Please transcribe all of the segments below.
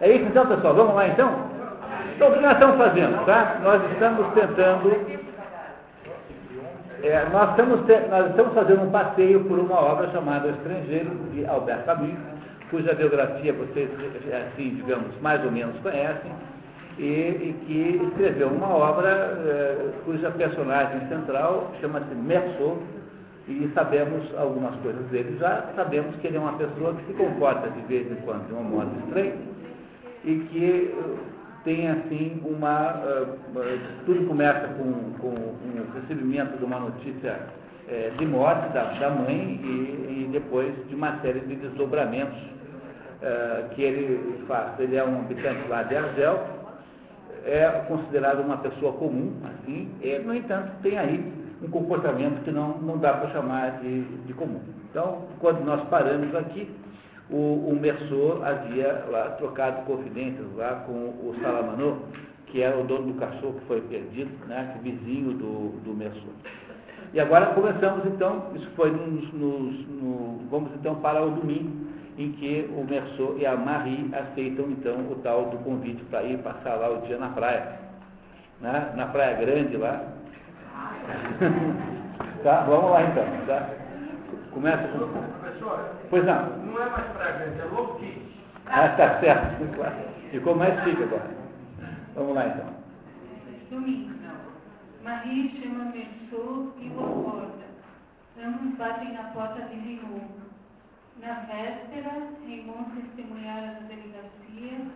É isso então, pessoal? Vamos lá então? Então, o que nós estamos fazendo, tá? Nós estamos tentando. É, nós, estamos te, nós estamos fazendo um passeio por uma obra chamada Estrangeiro, de Albert Camus, cuja biografia vocês, assim, digamos, mais ou menos conhecem, e, e que escreveu uma obra é, cuja personagem central chama-se Merceau, e sabemos algumas coisas dele já, sabemos que ele é uma pessoa que se comporta de vez em quando de um modo estranho e que tem assim uma. Uh, tudo começa com, com o recebimento de uma notícia uh, de morte da, da mãe e, e, depois de uma série de desdobramentos que ele faz. Ele é um habitante lá de Argel, é considerado uma pessoa comum, assim, e, no entanto, tem aí um comportamento que não, não dá para chamar de, de comum. Então, quando nós paramos aqui, o, o Merceau havia lá trocado confidências lá com o Salamanô, que era o dono do cachorro que foi perdido, né, que vizinho do, do Merceau. E agora começamos então, isso foi nos, nos, no, vamos então para o domingo, em que o Merceau e a Marie aceitam então o tal do convite para ir passar lá o dia na praia. Né, na Praia Grande lá. tá, vamos lá então. Tá? Começa com. Professor, Pois não. não é mais fragante, é low Ah, tá certo. Ficou mais chique agora. Vamos lá então. Domingo. Marie chama Merceau e o acorda. Ambos batem na porta de Raymond. Na véspera, Raymond testemunhara na delegacia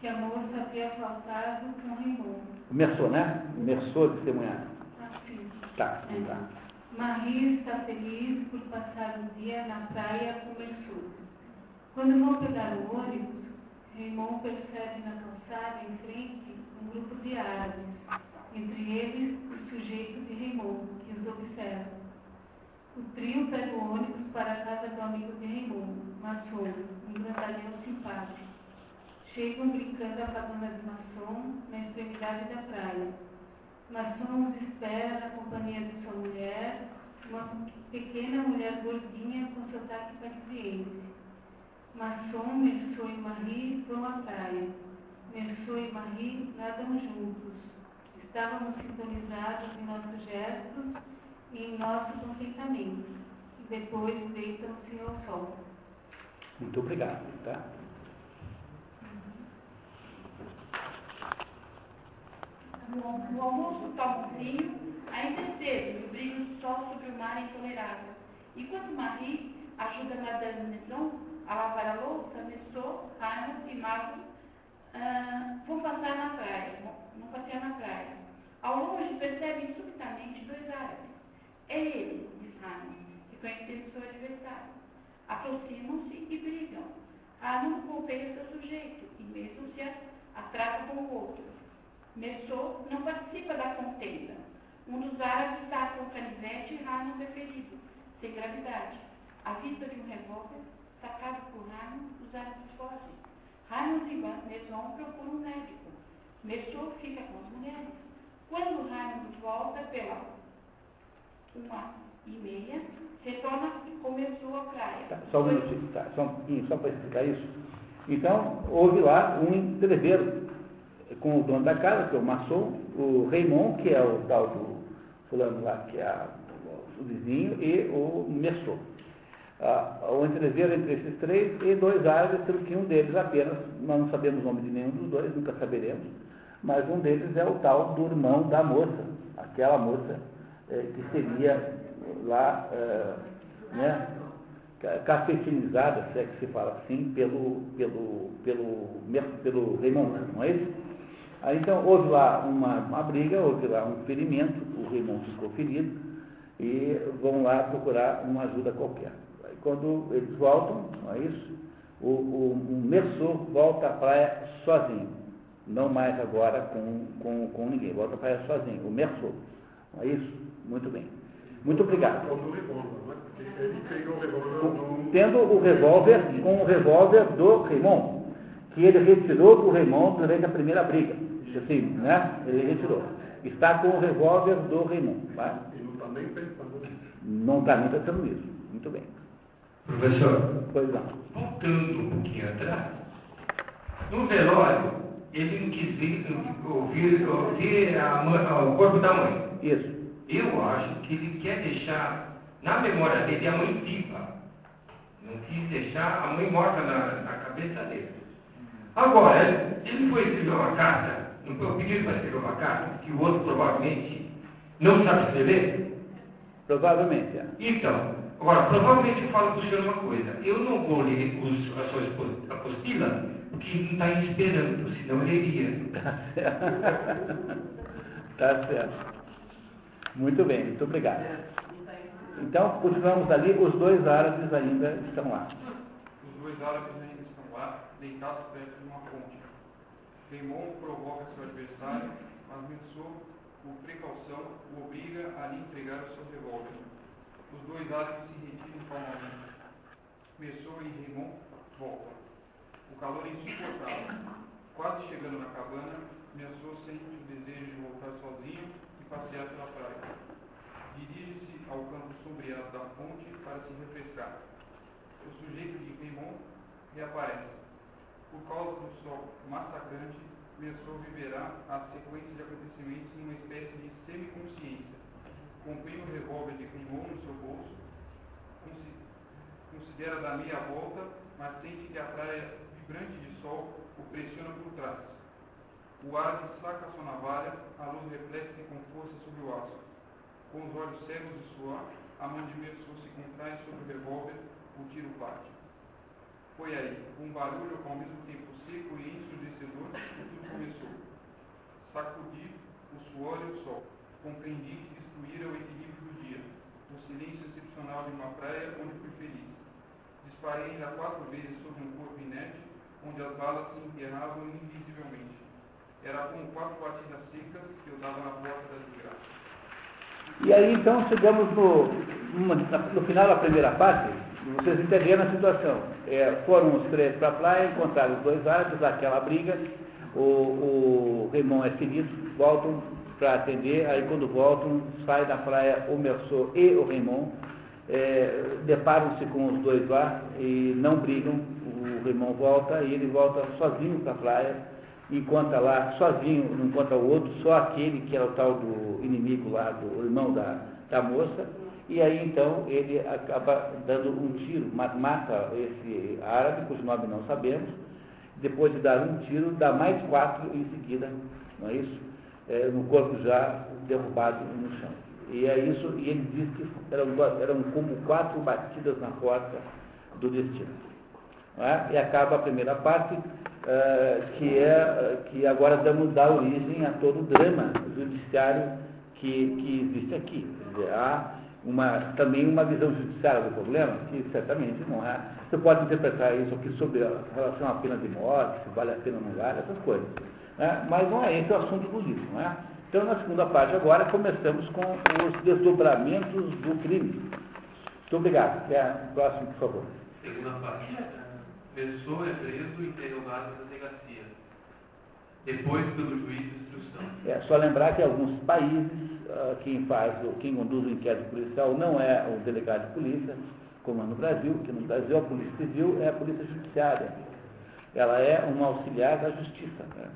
que a moça havia faltado com Raymond. O Merceau, né? O Merceau testemunhar. Assim. Tá, É. tá. Marie está feliz por passar o dia na praia com Merceau. Quando vão pegar o ônibus, Raymond percebe na calçada em frente um grupo de árabes, entre eles o sujeito de Raymond, que os observa. O trio pega o ônibus para a casa do amigo de Raymond, Masson, um grandalhão simpático. Chegam brincando a cabana de Masson na extremidade da praia. Os espera na companhia de sua mulher, uma pequena mulher gordinha com sotaque parisiense. Masson, Merceau e Marie vão à praia. Merceau e Marie nadam juntos. Estávamos sintonizados em nossos gestos e em nosso contentamento. E depois deitam-se ao sol. Muito obrigado, tá? No, no almoço um vinho, ainda é cedo, e o brilho do sol sobre o mar é intolerável. Enquanto Marie ajuda Madame Maison a lavar a louça, Messot, Raimundo e Mago ah, vão passar na praia, vão, passear na praia. Ao longe percebem subitamente dois árabes. É ele, diz Raimundo, reconhecendo seu adversário. Aproximam-se e brigam. Raimundo golpeia seu sujeito e mesmo se atrasa com o outro. Messou não participa da contenda. Um dos árabes saca o canivete e Raimundo é ferido, sem gravidade. À vista de um revólver, sacado por Raimundo, os árabes fogem. Raimundo e Maison procuram um médico. Messou fica com as mulheres. Quando Raimundo volta pela uma e meia, retorna e começou a praia. Tá, só um minutinho, tá, só só para explicar isso. Então, houve lá um entreveiro com o dono da casa, que é o maçom, o Raymond, que é o tal do fulano lá, que é o vizinho, e o Messou. Ah, o entreveiro entre esses três e dois árabes, sendo que um deles apenas, nós não sabemos o nome de nenhum dos dois, nunca saberemos, mas um deles é o tal do irmão da moça, aquela moça eh, que seria lá, eh, né, ca- cafetinizada, se é que se fala assim, pelo, pelo, pelo, pelo Raymond, não é isso? Aí, então, houve lá uma, uma briga, houve lá um ferimento, o Raymond ficou ferido, e vão lá procurar uma ajuda qualquer. Aí, quando eles voltam, não é isso? O, o, o Merceau volta à praia sozinho, não mais agora com, com, com ninguém, volta à praia sozinho, o Merceau, não é isso? Muito bem. Muito obrigado. Né? Tendo o revólver com o revólver do Raymond, que ele retirou do Raymond durante a primeira briga. Assim, né? Ele retirou. Está com o revólver do Raymond. Tá? E não está nem pensando nisso. Não está nem pensando nisso. Muito bem. Professor, Pois não. voltando um pouquinho atrás, No velório, ele quis vir- ouvir, ouvir a mãe- o corpo da mãe. Isso. Eu acho que ele quer deixar na memória dele a mãe viva. Não quis deixar a mãe morta na, na cabeça dele. Agora, ele foi escrever uma carta, não foi pedido para escrever uma carta, que o outro provavelmente não sabe escrever. Provavelmente. é. Então, agora, provavelmente eu falo para o senhor uma coisa. Eu não vou ler os, a sua apostila, porque ele está esperando, senão ele iria. Tá certo. Muito bem, muito obrigado. Então, continuamos ali, os dois árabes ainda estão lá. Os dois árabes ainda estão lá, deitados perto de uma fonte. Raymond provoca seu adversário, mas Mensou, por precaução, o obriga a lhe entregar o seu revólver. Os dois árabes se retiram calmamente. Mensou e Raymond voltam. O calor é insuportável. Quase chegando na cabana, Mensou sente o desejo de voltar sozinho e passear pela praia. Dirige-se ao campo sombreado da fonte para se refrescar. O sujeito de Raymond reaparece. Por causa do sol massacrante, Mensou viverá a sequência de acontecimentos em uma espécie de semiconsciência. Comprime o revólver de Raymond no seu bolso, consi- considera dar meia volta, mas sente que a praia vibrante de sol o pressiona por trás. O árabe saca sua navalha, a luz reflete com força sobre o aço. Com os olhos cegos de suor, a Mensou se contrai sobre o revólver, o tiro parte. Foi aí, um barulho ao mesmo tempo seco e ensurdecedor, que tudo começou. Sacudi o suor e o sol. Compreendi que destruíra o equilíbrio do dia, o silêncio excepcional de uma praia onde fui feliz. Disparei ainda quatro vezes sobre um corpo inerte, onde as balas se enterravam invisivelmente. Era como quatro batidas secas que eu dava na porta da desgraça. E aí então chegamos no, no final da primeira parte, vocês entenderam a situação. É, foram os três para a praia, encontraram os dois árabes, aquela briga, o, o Raymond é ferido, voltam para atender, aí quando voltam, sai da praia o Merceau e o Raymond, é, deparam-se com os dois lá e não brigam, o Raymond volta e ele volta sozinho para a praia, encontra lá, sozinho, não encontra o outro, só aquele que era o tal do inimigo lá, do irmão da, da moça, e aí então ele acaba dando um tiro, ma- mata esse árabe, cujo nome não sabemos, depois de dar um tiro, dá mais quatro em seguida, não é isso? É, no corpo já derrubado no chão. E é isso, e ele diz que eram, eram como quatro batidas na porta do destino. É? E acaba a primeira parte, eh, que, é, que agora damos, dá origem a todo o drama judiciário que, que existe aqui. Quer dizer, há uma, também uma visão judiciária do problema, que certamente não é. Você pode interpretar isso aqui sobre a relação à pena de morte, se vale a pena ou não vale, essas coisas. né? Mas não é esse o assunto do livro. Não é? Então, na segunda parte agora, começamos com os desdobramentos do crime. Muito obrigado. Quer o próximo, por favor. Segunda parte. Pessoa é preso e interrogado na delegacia. Depois pelo juiz de instrução. É só lembrar que alguns países, quem faz, quem conduz o inquérito policial não é o delegado de polícia, como é no Brasil, que no Brasil a polícia civil é a polícia judiciária. Ela é uma auxiliar da justiça. né?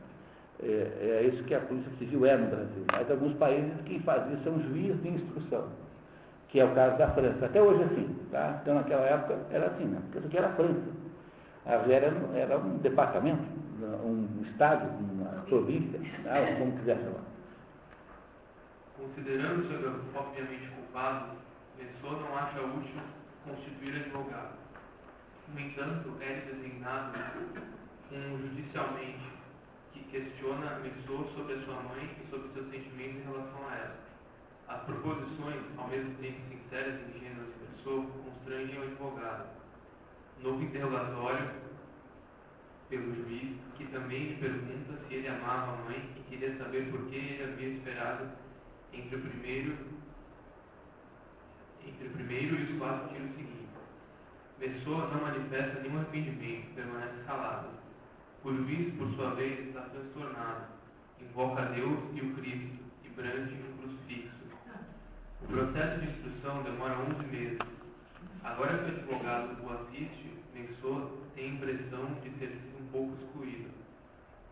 É, é isso que a polícia civil é no Brasil. Mas alguns países quem faz isso é um juiz de instrução, que é o caso da França. Até hoje é assim. Tá? Então naquela época era assim, né? porque isso aqui era a França. A era, era um departamento, um estado, uma província, né? como quiser chamar. Considerando-se obviamente culpado, Messou não acha útil constituir advogado. No entanto, é designado um judicialmente que questiona Messou sobre a sua mãe e sobre seus sentimentos em relação a ela. As proposições, ao mesmo tempo sinceras e ingênuas de Messou, constrangem o advogado. Novo interrogatório pelo juiz, que também lhe pergunta se ele amava a mãe e queria saber por que ele havia esperado entre o primeiro, entre o primeiro e os quatro tiros seguintes. Pessoa não manifesta nenhum arrependimento, permanece calado. O juiz, por sua vez, está transtornado. Invoca Deus e o Cristo e brande um crucifixo. O processo de instrução demora 11 meses. Agora que o advogado o assiste, Mensor tem a impressão de ter sido um pouco excluído.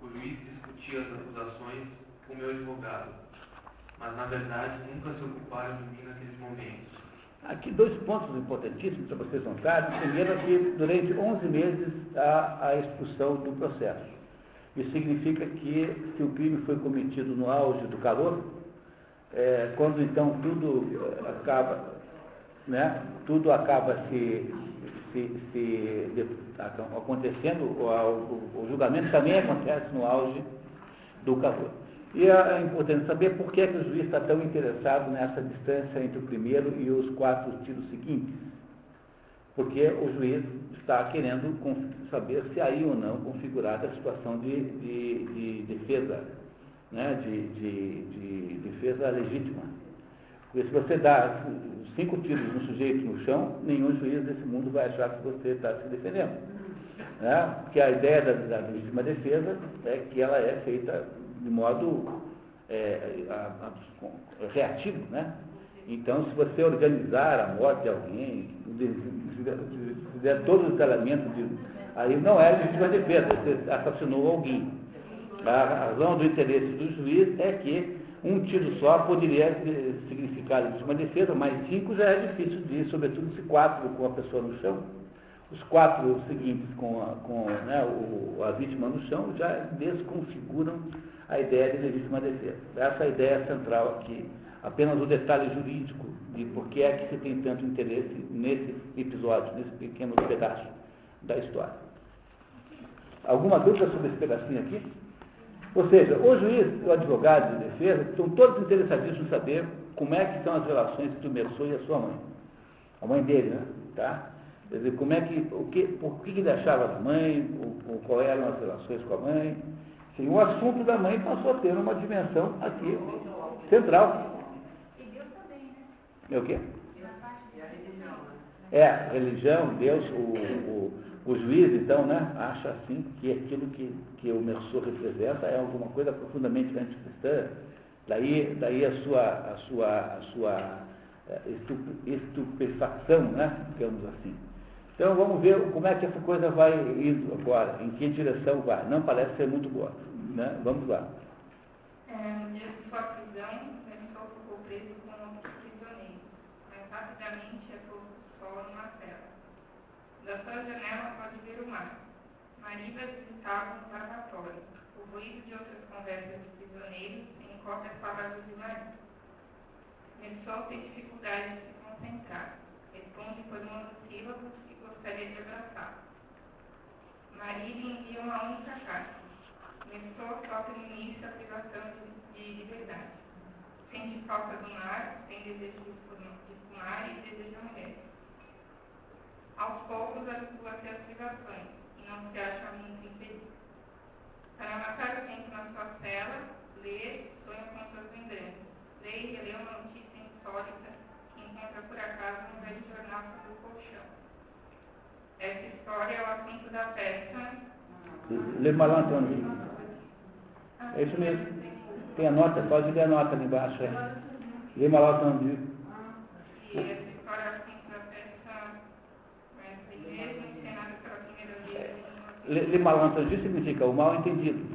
discutir as acusações com meu advogado, mas na verdade nunca se ocuparam de mim naqueles momentos. Aqui dois pontos importantíssimos para vocês notarem. Primeiro é que durante 11 meses há a expulsão do processo. Isso significa que se o crime foi cometido no auge do calor, é, quando então tudo eh, acaba, né, tudo acaba se, se, se de, acontecendo, o, o, o julgamento também acontece no auge do calor. E é importante saber por que, é que o juiz está tão interessado nessa distância entre o primeiro e os quatro tiros seguintes. Porque o juiz está querendo saber se aí ou não configurada a situação de, de, de defesa, né, de, de, defesa legítima. Porque se você dá cinco tiros no sujeito no chão, nenhum juiz desse mundo vai achar que você está se defendendo. Né? Porque a ideia da, da legítima defesa é que ela é feita de modo é, a, a, reativo, né? Então, se você organizar a morte de alguém, fizer todos os elementos de. Aí não é legítima defesa, você assassinou alguém. A razão do interesse do juiz é que um tiro só poderia significar legítima defesa, mas cinco já é difícil de, sobretudo se quatro com a pessoa no chão. Os quatro seguintes com, a, com né, o, a vítima no chão já desconfiguram a ideia de legítima defesa. Essa é a ideia central aqui. Apenas o detalhe jurídico de por que é que se tem tanto interesse nesse episódio, nesse pequeno pedaço da história. Alguma dúvida sobre esse pedacinho aqui? Ou seja, o juiz o advogado de defesa estão todos interessadíssimos em saber como é que são as relações entre o Merceau e a sua mãe. A mãe dele, né? Tá? Quer dizer, como é que, o que, por que ele achava a mãe, o, o, qual eram as relações com a mãe, Sim, o assunto da mãe passou a ter uma dimensão aqui central. E Deus também, né? É o quê? É, a religião, Deus, o, o, o, juiz, então, né, acha assim que aquilo que, que o Merceau representa é alguma coisa profundamente anticristã. Daí, daí a sua, a sua, a sua eh, estupefação, né, digamos assim. Então vamos ver como é que essa coisa vai indo agora, em que direção vai. Não parece ser muito boa. Né? Vamos lá. É, no dia de sua prisão, Melchor ficou preso com outros prisioneiros, mas rapidamente é posto sol numa cela. Da sua janela pode ver o mar. Maridas visitavam o lavatório. O ruído de outras conversas dos prisioneiros encobre as palavras de Maria. Melchor tem dificuldade de se concentrar. Responde por monossílabos gostaria de abraçar. Maria lhe envia uma única carta. No início a privação de, de liberdade. Sente falta do mar, tem desejo de fumar e deseja mulher. Aos poucos habitua-se às privações e não se acha muito infeliz. Para matar o tempo na sua cela, lê, sonha com suas lembranças. Lê e relê uma notícia insólita que encontra por acaso no velho jornal sobre o colchão. Essa história é o assunto da peça. Lê Antônio. É isso mesmo. Tem a nota, pode ler a nota ali embaixo. É. Lê Antônio. E essa história é o assunto da peça. Mesmo encenada pela primeira vez. Lê Antônio significa o mal entendido.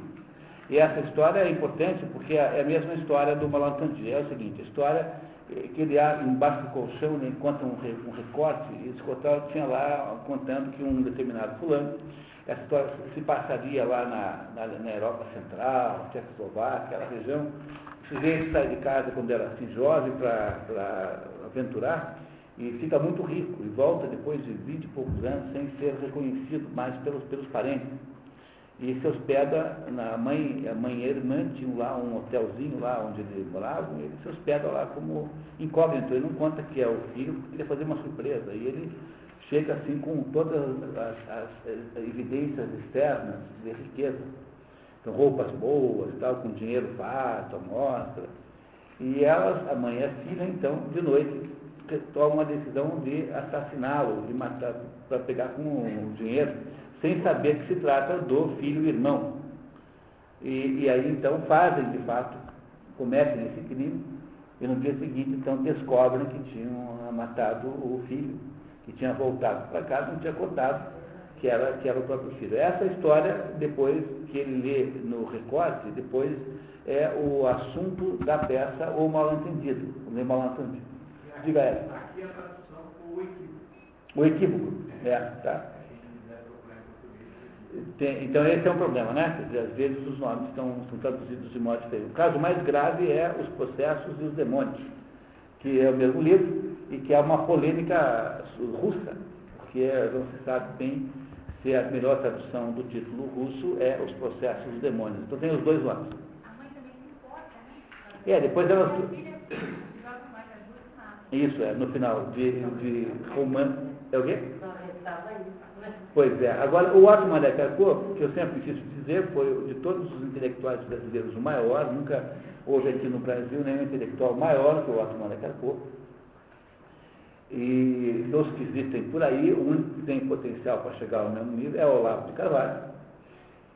E essa história é importante porque é a mesma história do malentendido. É o seguinte, a história que ele embaixo do colchão ele encontra um, um recorte, e esse recorte tinha lá contando que um determinado fulano, essa história se passaria lá na, na, na Europa Central, Tchecoslováquia, aquela região, o sujeito sai de casa quando era assim jovem para aventurar e fica muito rico e volta depois de vinte e poucos anos sem ser reconhecido mais pelos, pelos parentes e se hospeda, na mãe, a mãe e a irmã tinham lá um hotelzinho lá onde eles moravam, ele se hospeda lá como incógnito, ele não conta que é o filho, porque queria fazer uma surpresa, e ele chega assim com todas as, as, as evidências externas de riqueza, então, roupas boas, tal, com dinheiro farto, mostra, e elas, a mãe e a filha, então, de noite, tomam uma decisão de assassiná-lo, de matar, para pegar com o dinheiro sem saber que se trata do filho irmão. E, e aí então fazem, de fato, cometem esse crime, e no dia seguinte então descobrem que tinham matado o filho, que tinha voltado para casa, não tinha contado que era, que era o próprio filho. Essa história, depois que ele lê no recorte, depois é o assunto da peça ou mal entendido, o mal entendido. Diga ela. Aqui a tradução o equívoco. O equívoco, é, tá? Tem- então esse é um problema, né? Quer dizer, às vezes os nomes estão, são traduzidos de modo diferente. O caso mais grave é os processos e os demônios, que é o mesmo livro e que é uma polêmica russa, porque não se sabe bem se a melhor tradução do título russo é os processos e os demônios. Então tem os dois nomes. A mãe também se importa, né? É, depois elas. A filha joga mais ajuda e mata. Isso, é, no final de, de romano. É o quê? Não, estava isso, né? Pois é. Agora, o Otto Carpo, que eu sempre quis dizer, foi de todos os intelectuais brasileiros o maior, nunca houve aqui no Brasil nenhum intelectual maior que o Otto Carpo. E dos que existem por aí, o único que tem potencial para chegar ao mesmo nível é o Olavo de Carvalho.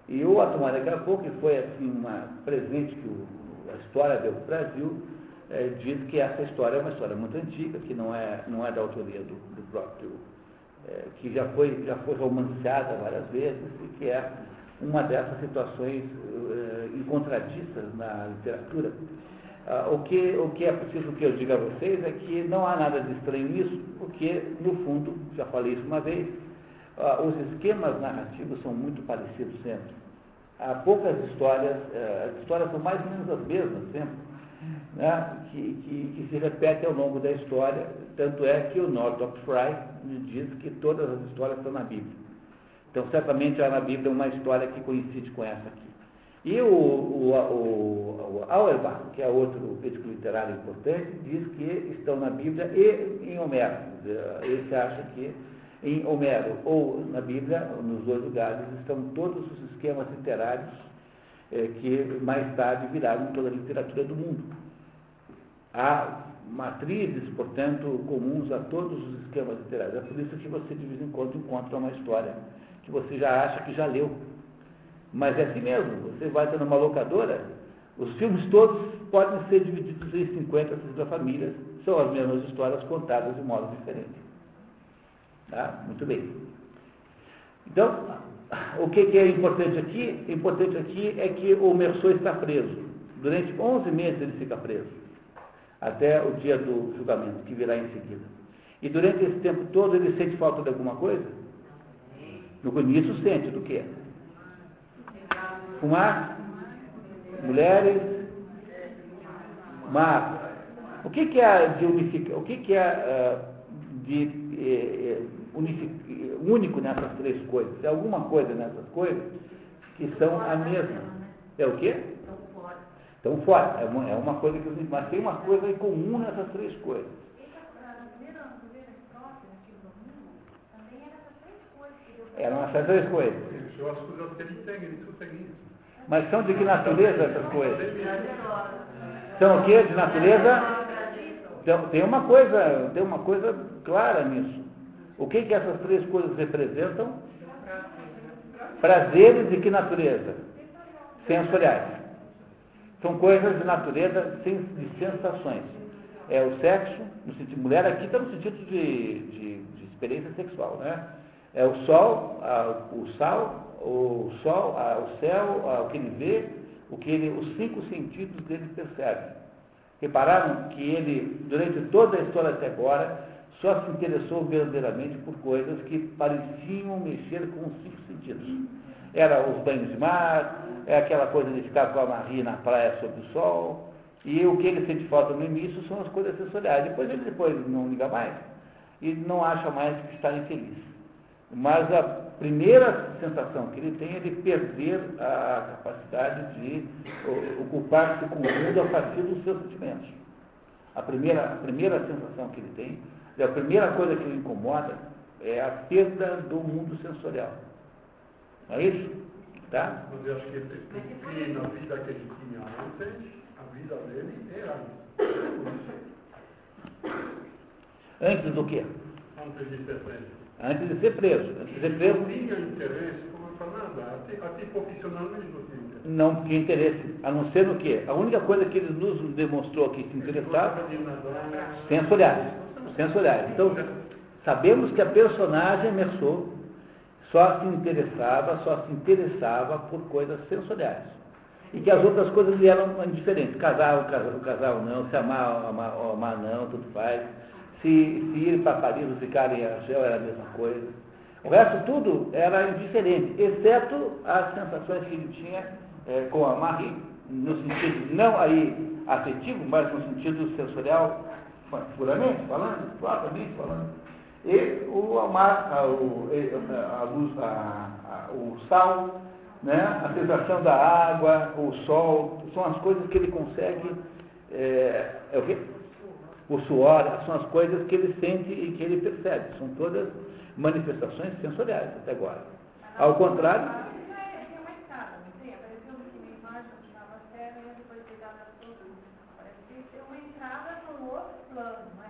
E o Otto Carpo, que foi assim, uma presente que o- a história deu para o Brasil, eh, diz que essa história é uma história muito antiga, que não é, não é da autoria do, do próprio é, que já foi, já foi romanceada várias vezes e que é uma dessas situações eh, encontradiças na literatura. Ah, o, que, o que é preciso que eu diga a vocês é que não há nada de estranho nisso, porque, no fundo, já falei isso uma vez, ah, os esquemas narrativos são muito parecidos sempre. Há poucas histórias, eh, as histórias são mais ou menos as mesmas sempre, né, que, que, que se repetem ao longo da história, tanto é que o Northrop Frye diz que todas as histórias estão na Bíblia. Então, certamente há na Bíblia uma história que coincide com essa aqui. E o, o, o, o Auerbach, que é outro crítico literário importante, diz que estão na Bíblia e em Homero. Ele acha que em Homero ou na Bíblia, nos dois lugares, estão todos os esquemas literários eh, que mais tarde viraram toda a literatura do mundo. Há matrizes, portanto, comuns a todos os esquemas literários. É por isso que você, de vez em quando, encontra uma história que você já acha que já leu. Mas é assim mesmo. Você vai ter numa locadora, os filmes todos podem ser divididos em 50, 60 famílias. São as mesmas histórias contadas de modo diferente. Tá? Muito bem. Então, o que, é importante aqui? Importante aqui é que o Merceau está preso. Durante 11 meses ele fica preso, até o dia do julgamento, que virá em seguida. E durante esse tempo todo ele sente falta de alguma coisa? No início sente do quê? Fumar, mulheres, mar. O que, que é de unificar? O que, que é de eh, eh, unifi- único nessas três coisas? Tem alguma coisa nessas coisas que são a mesma? É o quê? Então fora. É uma, é uma coisa que mas tem uma coisa em comum nessas três coisas. Que Eram essas três coisas. Que. Mas são de que natureza essas coisas? São o quê? De natureza? Então, tem uma coisa, tem uma coisa clara nisso. O que, que essas três coisas representam? Prazeres de que natureza? Sensoriais. São coisas de natureza de sensações. É o sexo, no sentido, mulher aqui está no sentido de, de- de experiência sexual, né? É o sol, a- o sal, o sol, a- o céu, a- o que ele vê, o que ele, os cinco sentidos dele percebem. Repararam que ele, durante toda a história até agora, só se interessou verdadeiramente por coisas que pareciam mexer com os cinco sentidos. Era os banhos de mar, é aquela coisa de ficar com a Marie na praia sob o sol, e o que ele sente falta no início são as coisas sensoriais. Depois ele depois não liga mais e não acha mais que está infeliz. Mas a primeira sensação que ele tem é de perder a capacidade de ocupar-se com o mundo a partir dos seus sentimentos. A primeira, a primeira sensação que ele tem, a primeira coisa que o incomoda é a perda do mundo sensorial. Não é isso? Tá? Mas eu acho que ele- que na vida que ele tinha antes, a vida dele era Antes do quê? antes de ser preso. Antes de ser preso. Antes de ser Não preso, tinha interesse, como eu falando, até, até profissionalmente não tinha interesse. não tinha interesse. A não ser no quê? A única coisa que ele nos demonstrou que se interessava nadar, Sensoriais. Sensoriais. Então, sabemos que a personagem Merceau só se interessava, só se interessava por coisas sensoriais. E que as outras coisas lhe eram indiferentes. Casar ou casar, ou não, se amar ou amar, amar não, tudo faz. Se, se ir para Paris ou ficar em Argel era a mesma coisa. O resto tudo era indiferente, exceto as sensações que ele tinha é, com a Marie, no sentido não aí afetivo, mas no sentido sensorial, puramente falando, propriamente falando. E o a, a luz, a, a, o sal, né? a sensação da água, o sol, são as coisas que ele consegue, é, é o quê? O suor, são as coisas que ele sente e que ele percebe. São todas manifestações sensoriais até agora. Ao contrário.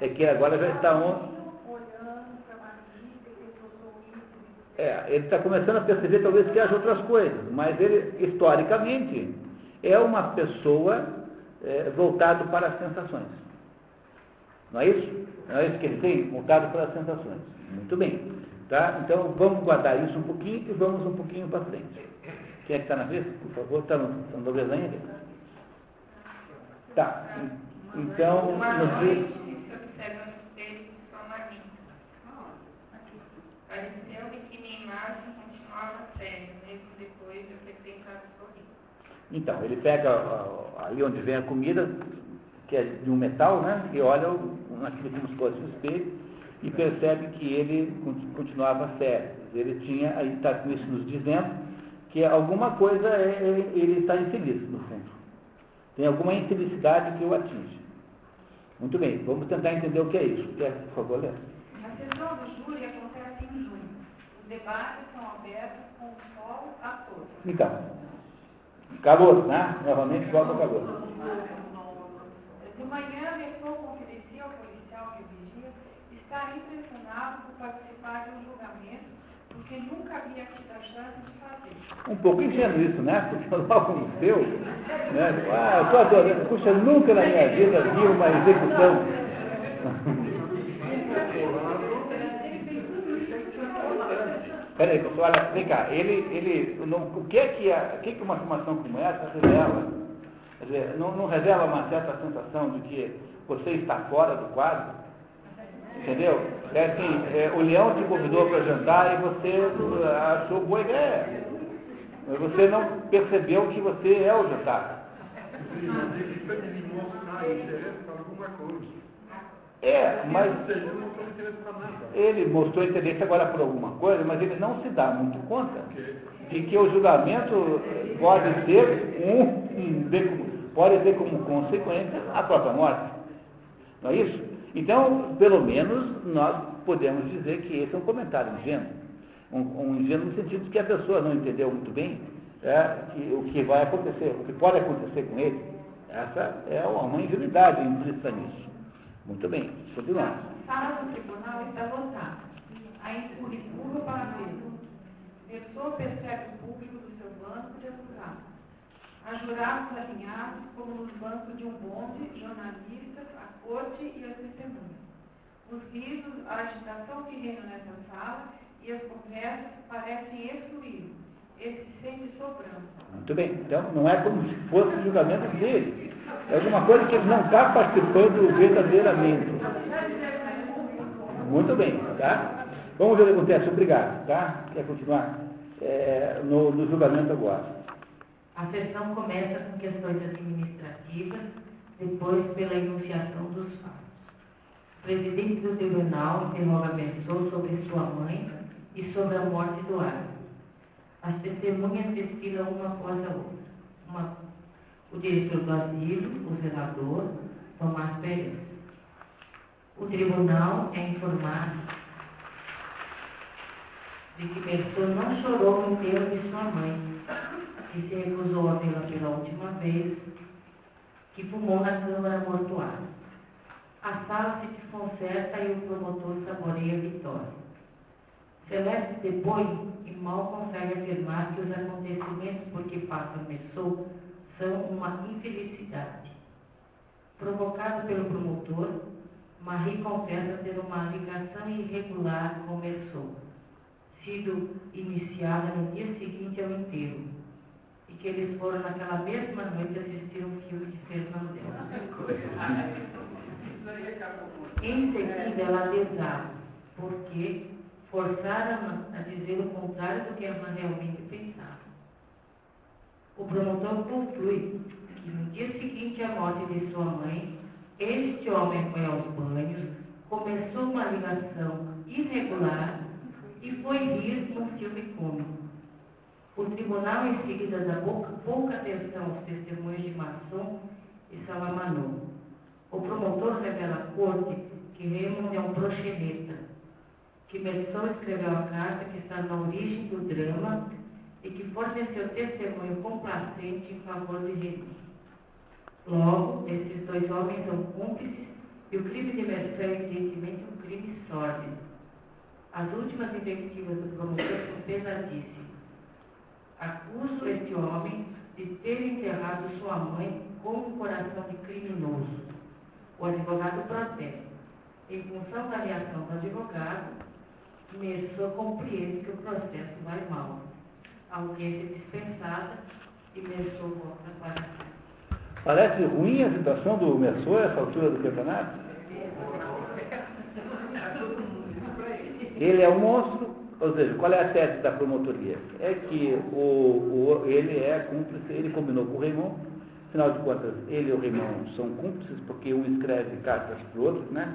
É que agora já está on... É, ele está começando a perceber talvez que haja outras coisas, mas ele, historicamente, é uma pessoa é, voltado para as sensações. Não é isso? Não é isso que ele tem? Voltado para as sensações. Muito bem. Tá? Então vamos guardar isso um pouquinho e vamos um pouquinho para frente. Quem é que está na vez? Por favor, está no, tá no desenho ainda? Tá. Então, nos diz. Pareceu-me que imagem continuava séria, mesmo depois de eu ter tentado sorrir. Então, ele pega ali onde vem a comida, que é de um metal, né? E olha naquilo como se fosse um e percebe que ele continuava sério. Ele tinha, aí está com isso nos dizendo, que alguma coisa é, é, ele está infeliz, no fundo. Tem alguma infelicidade que o atinge. Muito bem, vamos tentar entender o que é isso. Quer, por favor, Léo? A sessão do júri acontece em junho. Os debates são abertos com o sol a todos. Então, calor, né? Novamente volta ao calor. De manhã, Messou confidencia ao policial que vigia estar impressionado por participar de um julgamento, porque nunca havia tido a chance de fazer. Um pouco ingênuo isso, né? Porque logo no seu, né? Ah, eu estou adorando. Puxa, nunca na minha vida vi uma execução. Peraí, pessoal, olha, vem cá, ele, ele, não, o que é que, a, que, é que uma afirmação como essa revela? Quer dizer, não, não revela uma certa sensação de que você está fora do quadro? Entendeu? É assim, é, o leão te convidou para jantar e você uh, achou boa ideia. Mas você não percebeu que você é o jantar. É, mas ele mostrou interesse agora por alguma coisa, mas ele não se dá muito conta de que o julgamento pode ter um, pode ter como consequência a própria morte. Não é isso? Então, pelo menos, nós podemos dizer que esse é um comentário ingênuo. Um, um ingênuo no sentido de que a pessoa não entendeu muito bem é, que, o que vai acontecer, o que pode acontecer com ele. Essa é uma ingenuidade implícita nisso. Muito bem, continuamos. A sala do tribunal está lotada. Se empurra para a mesa. Pessoa percebe o público do seu banco de advogado. A jurados alinhados, como nos bancos de um bonde, jornalistas, a corte e as testemunhas. Os risos, a agitação que reina nessa sala e as conversas parecem excluir. Ele se sente sobrando. Muito bem. Então, não é como se fosse o julgamento dele. É alguma coisa que ele não está participando verdadeiramente. Muito bem, tá? Vamos ver o que acontece. Obrigado, tá? Quer continuar? É, no, no julgamento agora. A sessão começa com questões administrativas, depois pela enunciação dos fatos. O presidente do tribunal interroga sobre sua mãe e sobre a morte do árbitro. As testemunhas desfilam uma após a outra. Uma, o diretor do asilo, o zelador, Tomás Pérez. O tribunal é informado de que Pessoa não chorou no enterro de sua mãe, que se recusou a vê-la pela última vez, que fumou na câmara mortuária. A sala se desconcerta e o promotor saboreia a vitória. Celeste depõe e mal consegue afirmar que os acontecimentos por que passa Messou são uma infelicidade. Provocado pelo promotor, Marie confessa ter uma ligação irregular com Messou sido iniciada no dia seguinte ao enterro e que eles foram naquela mesma noite assistir um filme de Fernandel. Em seguida, ela desaba, porque forçaram a dizer o contrário do que ela realmente pensava. O promotor conclui que no dia seguinte à morte de sua mãe, este homem foi aos banhos, começou uma ligação irregular e foi rir num filme cômico. O tribunal em seguida dá pouca, pouca atenção aos testemunhos de Masson e Salamanô. O promotor revela à corte que Raymond é um proxeneta, que Messon escreveu a carta que está na origem do drama e que forneceu testemunho complacente em favor de Raymond. Logo, esses dois homens são cúmplices e o crime de Messon é evidentemente um crime sórdido. As últimas invectivas do promotor são pesadíssimas. Acuso este homem de ter enterrado sua mãe com um coração de criminoso. O advogado protesta. Em função da reação do advogado, Messua compreende que o processo vai mal. Audiência é dispensada e Messua volta para casa. Parece ruim a situação do Messor a essa altura do campeonato? Ele é um monstro, ou seja, qual é a tese da promotoria? É que o, o, ele é cúmplice, ele combinou com o Raymond, afinal de contas, ele e o Raymond são cúmplices, porque um escreve cartas para o outro, né?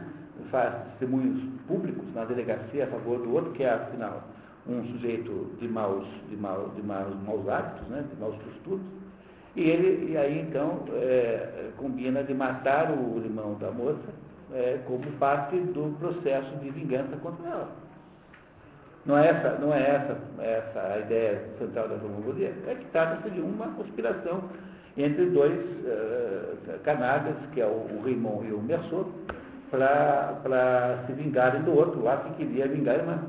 faz testemunhos públicos na delegacia a favor do outro, que é, afinal, um sujeito de maus, de maus, de maus, maus hábitos, né? de maus costumes. E ele, e aí então, é, combina de matar o irmão da moça é, como parte do processo de vingança contra ela. Não é essa, não é essa, essa a ideia central da homofilia, é que trata-se de uma conspiração entre dois uh, que é o, o Raymond e o Merceau, para se vingarem do outro lá que queria vingar a irmã.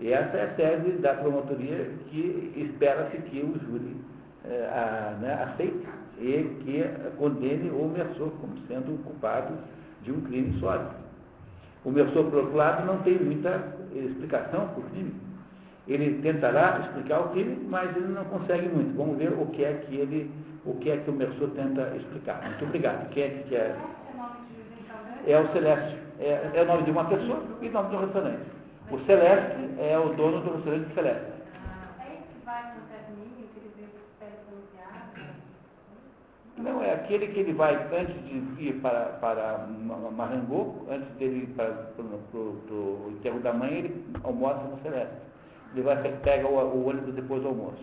E essa é a tese da promotoria que espera-se que o júri eh, a, né, aceite e que condene o Merceau como sendo culpado de um crime sólido. O Merceau, por outro lado, não tem muita explicação para o crime. Ele tentará explicar o crime, mas ele não consegue muito. Vamos ver o que é que ele, o que é que o Merceau tenta explicar. Muito obrigado. Quem é que quer? É o Celeste. É, é o nome de uma pessoa e o nome do restaurante. O Celeste é o dono do restaurante Celeste. Não, é aquele que ele vai, antes de ir para, para Marangô, antes dele ir para, para, para, o enterro da mãe, ele almoça no Celeste. Ele vai, pega o, o ônibus depois do almoço.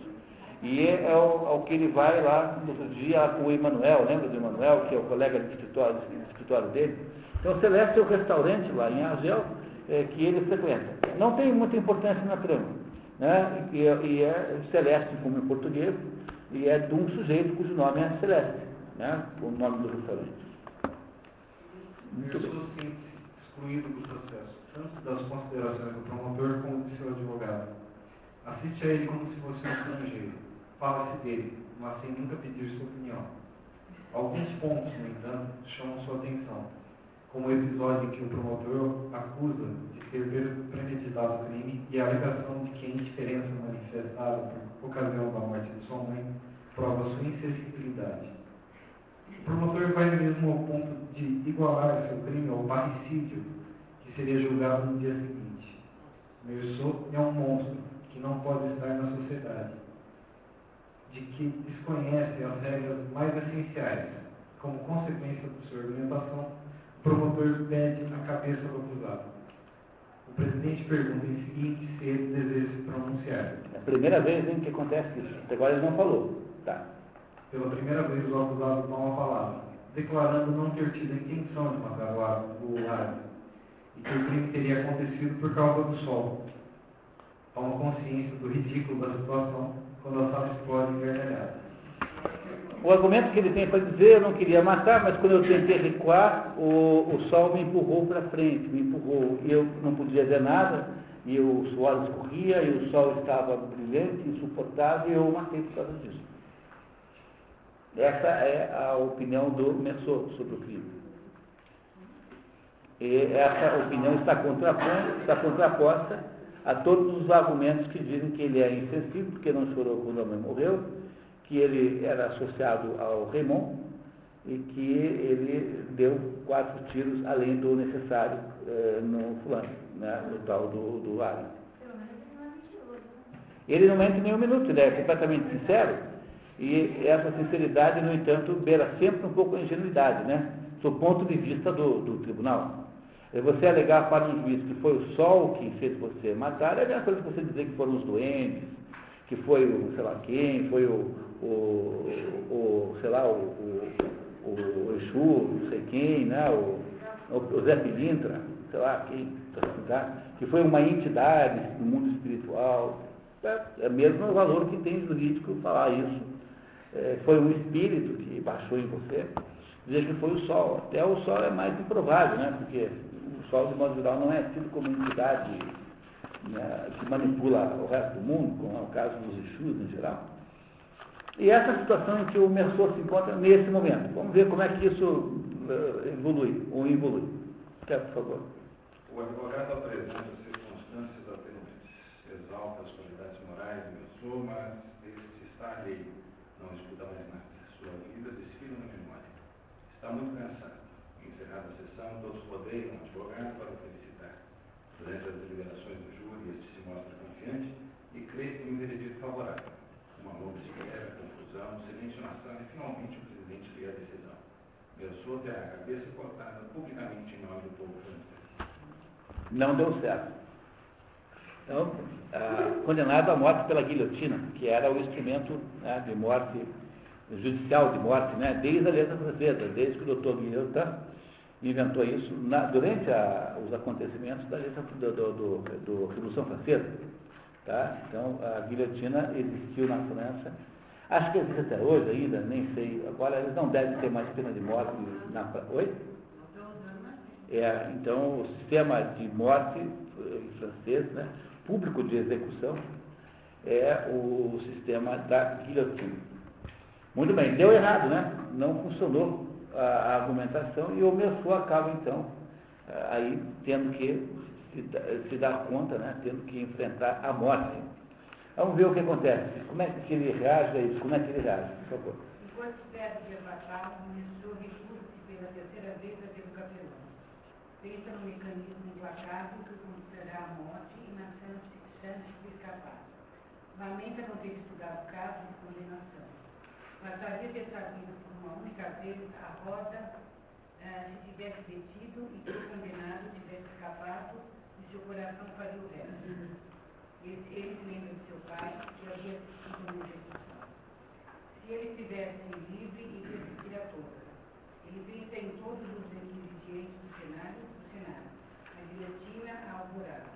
E é, é o, ao que ele vai lá no outro dia com o Emanuel, lembra do Emanuel, que é o colega de escritório, de escritório dele? Então, o Celeste é o restaurante lá em Argel é, que ele frequenta. Não tem muita importância na trama. Né? E, e é Celeste, como em português, e é de um sujeito cujo nome é Celeste, né? o nome do restaurante. Muito bem. sim excluído do processo, tanto das considerações do promotor como do seu advogado. Assiste a ele como se fosse um estrangeiro. Fala-se dele, mas sem nunca pedir sua opinião. Alguns pontos, no entanto, chamam sua atenção, como o episódio em que o promotor acusa de ter premeditado o crime e a alegação de que a indiferença manifestada por ocasião da morte de sua mãe prova sua insensibilidade. O promotor vai mesmo ao ponto de igualar seu crime ao parricídio, que seria julgado no dia seguinte. Merceau é um monstro que não pode estar na sociedade, de que desconhece as regras mais essenciais. Como consequência de sua argumentação, promotor pede a cabeça do acusado. O presidente pergunta em seguinte se ele deseja se pronunciar. É a primeira vez em que acontece isso. Até agora ele não falou. Tá. Pela primeira vez o acusado toma a palavra, declarando não ter tido a intenção de matar o árabe e que o crime teria acontecido por causa do sol. Toma consciência do ridículo da situação quando a sala explode em gargalhada. O argumento que ele tem para dizer, eu não queria matar, mas quando eu tentei recuar, o, o sol me empurrou para frente, me empurrou. E eu não podia ver nada, e o suor escorria, e o sol estava brilhante, insuportável, e eu o matei por causa disso. Essa é a opinião do Messor sobre o crime. E essa opinião está contraposta, está contraposta a todos os argumentos que dizem que ele é insensível, porque não chorou quando a mãe morreu, que ele era associado ao Raymond e que ele deu quatro tiros além do necessário eh, no fulano, né, no tal do, do Allen. Ele não mente nem um minuto, ele é completamente sincero. E essa sinceridade, no entanto, beira sempre um pouco a ingenuidade, né? Do ponto de vista do, do tribunal. É você alegar para um juiz que foi o sol que fez você matar, é a mesma coisa que você dizer que foram os doentes, que foi o sei lá quem, foi o, o, o sei lá, o, o, o Exu, não sei quem, né? o, o Zé Pilintra, sei lá quem, tá? que foi uma entidade do mundo espiritual. É, é mesmo o valor que tem jurídico falar isso. É, foi um espírito que baixou em você, dizer que foi o sol. Até o sol é mais improvável, né? porque o sol, de modo geral, não é tido como entidade né, que manipula o resto do mundo, como é o caso dos Exus em geral. E essa é a situação em que o Merceau se encontra nesse momento. Vamos ver como é que isso uh, evolui, ou evolui. Quer, por favor. O advogado apresenta circunstâncias atenuantes, exalta as qualidades morais do Merceau, mas este está alheio, não escuta mais nada. Sua vida desfila na memória. Está muito cansado. Encerrada a sessão, todos rodeiam o advogado para felicitar. Durante as deliberações do júri, este se mostra confiante e crê em um veredito favorável uma longa espera, confusão, silêncio na sala e finalmente o presidente veio a decisão. Pensou ter a cabeça cortada publicamente em nome do povo francês. Não deu certo. Então, ah, condenado à morte pela guilhotina, que era o instrumento né, de morte, judicial de morte, né, desde a letra francesa, desde que o doutor Guilhotin inventou isso na, durante a, os acontecimentos da letra do, do, do, do Revolução Francesa. Tá? Então, a guilhotina existiu na França. Acho que existe até hoje ainda, nem sei. Agora, eles não devem ter mais pena de morte na Oi? É, então, o sistema de morte eh, francês, né, público de execução, é o sistema da guilhotina. Muito bem, deu errado, né? Não funcionou a argumentação e o Merceau acaba, então, eh, aí tendo que se dar conta, né, tendo que enfrentar a morte. Vamos ver o que acontece. Como é que ele reage a isso? Como é que ele reage, por favor? Enquanto espera de matar, começou recurso pela terceira vez a ver o capelão. Pensa no mecanismo implacável que conduzirá à morte e na chance de escapar. Lamenta não ter estudado o caso de condenação. Mas havia ter trazido por uma única vez a roda eh, se tivesse detido e que o condenado tivesse escapado seu coração faria o resto. Ele, ele se lembra de seu pai, que havia sido execução. Se ele estivesse livre, iria assistir a todas. Ele pensa em todos os requisitos do cenário, do cenário. A guilhotina, a alvorada.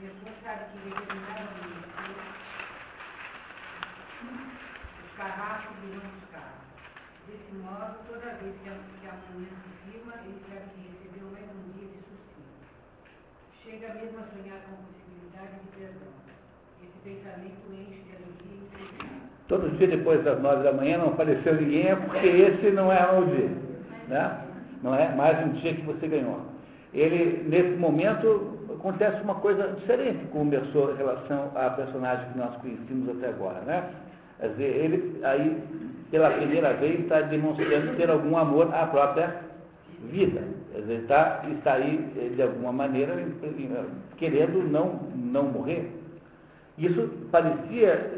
Depois sabe que determinadamente os carrascos virão os carros. Desse modo, toda vez que a, que a manhã se firma, ele sabe que recebeu mais um dia de chega mesmo a sonhar com a possibilidade de perdão. Todo dia depois das nove da manhã não apareceu ninguém, é porque esse não é o dia. Né? Não é mais um dia que você ganhou. Ele, nesse momento, acontece uma coisa diferente com o Merceau em relação à personagem que nós conhecemos até agora. Né? Quer dizer, ele aí, pela primeira vez, está demonstrando ter algum amor à própria vida. Quer dizer, está, está aí, de alguma maneira, querendo não, não morrer. Isso parecia,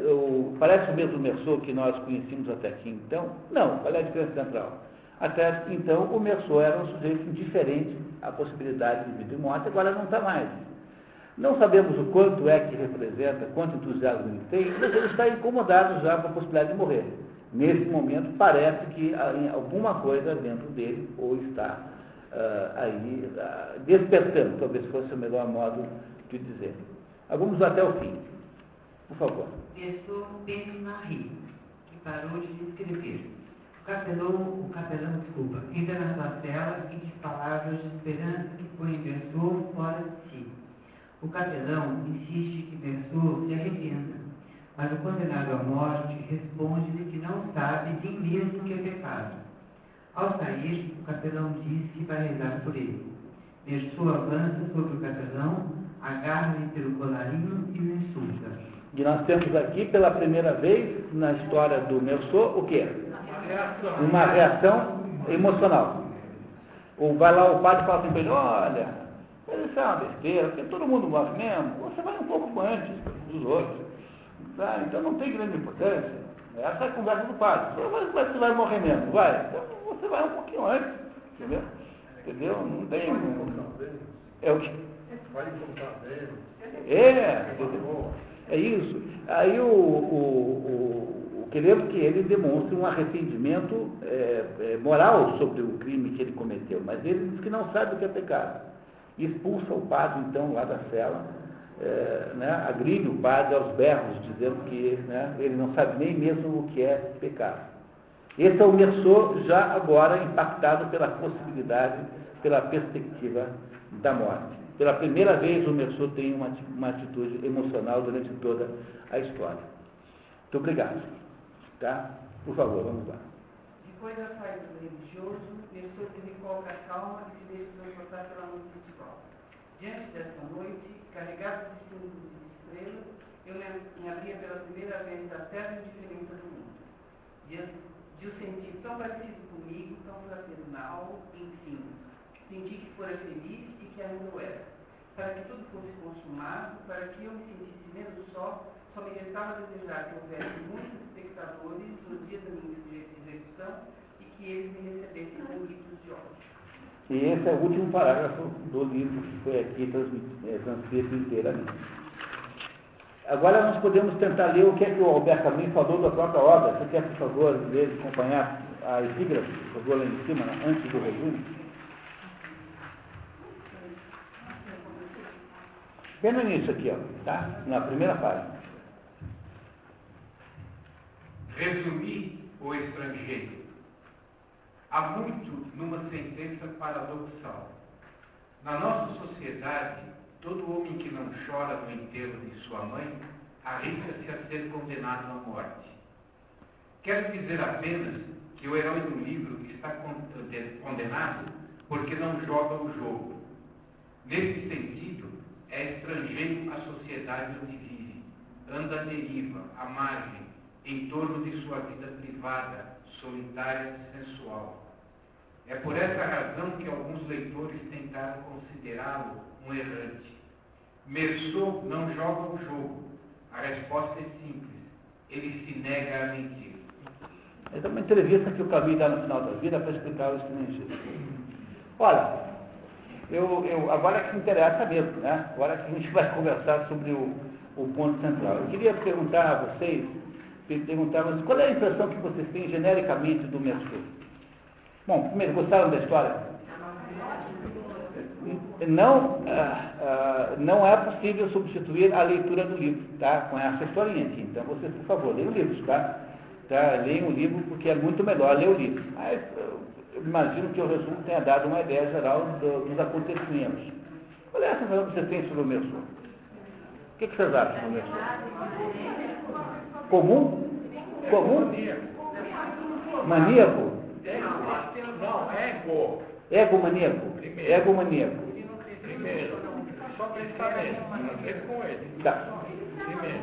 parece o mesmo Merceau que nós conhecíamos até aqui então? Não, qual é a diferença central? Até então, o Merceau era um sujeito indiferente à possibilidade de vida e morte, agora não está mais. Não sabemos o quanto é que representa, quanto entusiasmo ele tem, mas ele está incomodado já com a possibilidade de morrer. Nesse momento, parece que alguma coisa dentro dele ou está uh, aí uh, despertando, talvez fosse o melhor modo de dizer. Vamos até o fim. Por favor. Pensou Pedro Marie, que parou de escrever. O capelão, o capelão, desculpa, entra na sua cela e diz palavras de esperança que põe Versou fora de si. O capelão insiste que Versou se arrependa, mas o condenado à morte responde-lhe que não sabe nem mesmo que é pecado. Ao sair, o capelão diz que vai rezar por ele. Versou avança sobre o capelão, agarra-lhe pelo colarinho e o insulta. E nós temos aqui, pela primeira vez, na história do Mersô, o quê? Uma reação emocional. Ou vai lá o padre e fala assim para ele, olha, isso é uma besteira, porque todo mundo gosta mesmo, você vai um pouco antes dos outros. Tá? Então não tem grande importância. Essa é a conversa do padre. Mas você vai morrer mesmo, vai. Então você vai um pouquinho antes, entendeu? Entendeu? Não tem. É o que? Vai. É, entendeu? É isso. Aí o, o, o, queremos que ele demonstre um arrependimento é, é, moral sobre o crime que ele cometeu, mas ele diz que não sabe o que é pecado. Expulsa o padre, então, lá da cela, é, né, agride o padre aos berros, dizendo que né, ele não sabe nem mesmo o que é pecado. Esse é o Mersô já agora impactado pela possibilidade, pela perspectiva da morte. Pela primeira vez o Mersô tem uma, uma atitude emocional durante toda a história. Muito obrigado. Tá? Por favor, vamos lá. Depois da saída do religioso, Mersô se recobra a calma e se deixa transportar pela noite espiritual. Diante desta noite, carregado de símbolos e estrelas, eu me abria pela primeira vez da terra indiferença do mundo. Diante de o sentir tão parecido comigo, tão fraternal, enfim. Senti que fora feliz e que ainda o era. Para que tudo fosse consumado, para que eu me sentisse menos só, só me restava desejar que houvesse muitos espectadores no dia da minha execução e que eles me recebessem com gritos de ódio. E esse é o último parágrafo do livro que foi aqui é, transcrito inteiramente. Agora nós podemos tentar ler o que é que o Alberto Camus falou da própria obra. Você quer, por favor, ler, acompanhar a epígrafe, por favor, lá em cima, né, antes do resumo? Bem no início aqui, ó, tá? Na primeira página. Resumir o estrangeiro. Há muito numa sentença paradoxal. Na nossa sociedade, todo homem que não chora no enterro de sua mãe arrisca-se a ser condenado à morte. Quero dizer apenas que o herói do livro está condenado porque não joga o jogo. Nesse sentido, é estrangeiro à sociedade onde vive, anda à deriva, à margem, em torno de sua vida privada, solitária e sensual. É por essa razão que alguns leitores tentaram considerá-lo um errante. Mersô não joga o jogo. A resposta é simples. Ele se nega a mentir. É uma entrevista que o Camus dá no final da vida para explicar o estrangeiro. Olha, eu, eu, agora que interessa mesmo, né? Agora que a gente vai conversar sobre o, o ponto central. Eu queria perguntar a vocês, perguntar, mas qual é a impressão que vocês têm genericamente do Mersô? Bom, primeiro, gostaram da história? Não, ah, ah, não é possível substituir a leitura do livro, tá? Com essa historinha aqui. Então, vocês, por favor, leiam o livro, tá? tá? Leiam o livro porque é muito melhor ler o livro. Mas imagino que o resumo tenha dado uma ideia geral do, dos acontecimentos. Qual é a sensação que você tem sobre o Mersô? O que, que vocês acham do Mersô? Comum? Comum? Maníaco? Não, ego. Ego maníaco? Ego maníaco. Primeiro, só pensamento, ele. Tá. Primeiro.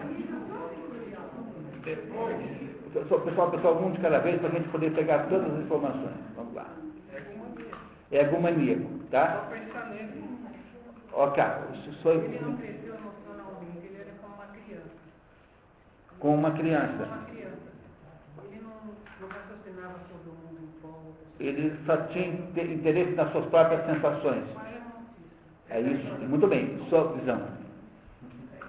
Depois, Pessoal, pessoal, pessoal, um de cada vez para a gente poder pegar todas as informações. Vamos lá. Ego maníaco, tá? só pensar nele. Ok, isso só Ele não cresceu emocionalmente, ele era como uma criança. com uma criança. Uma criança. Ele não, não raciocinava sobre o mundo em volta. Ele só tinha inte- interesse nas suas próprias sensações. É isso. Muito bem, sua visão.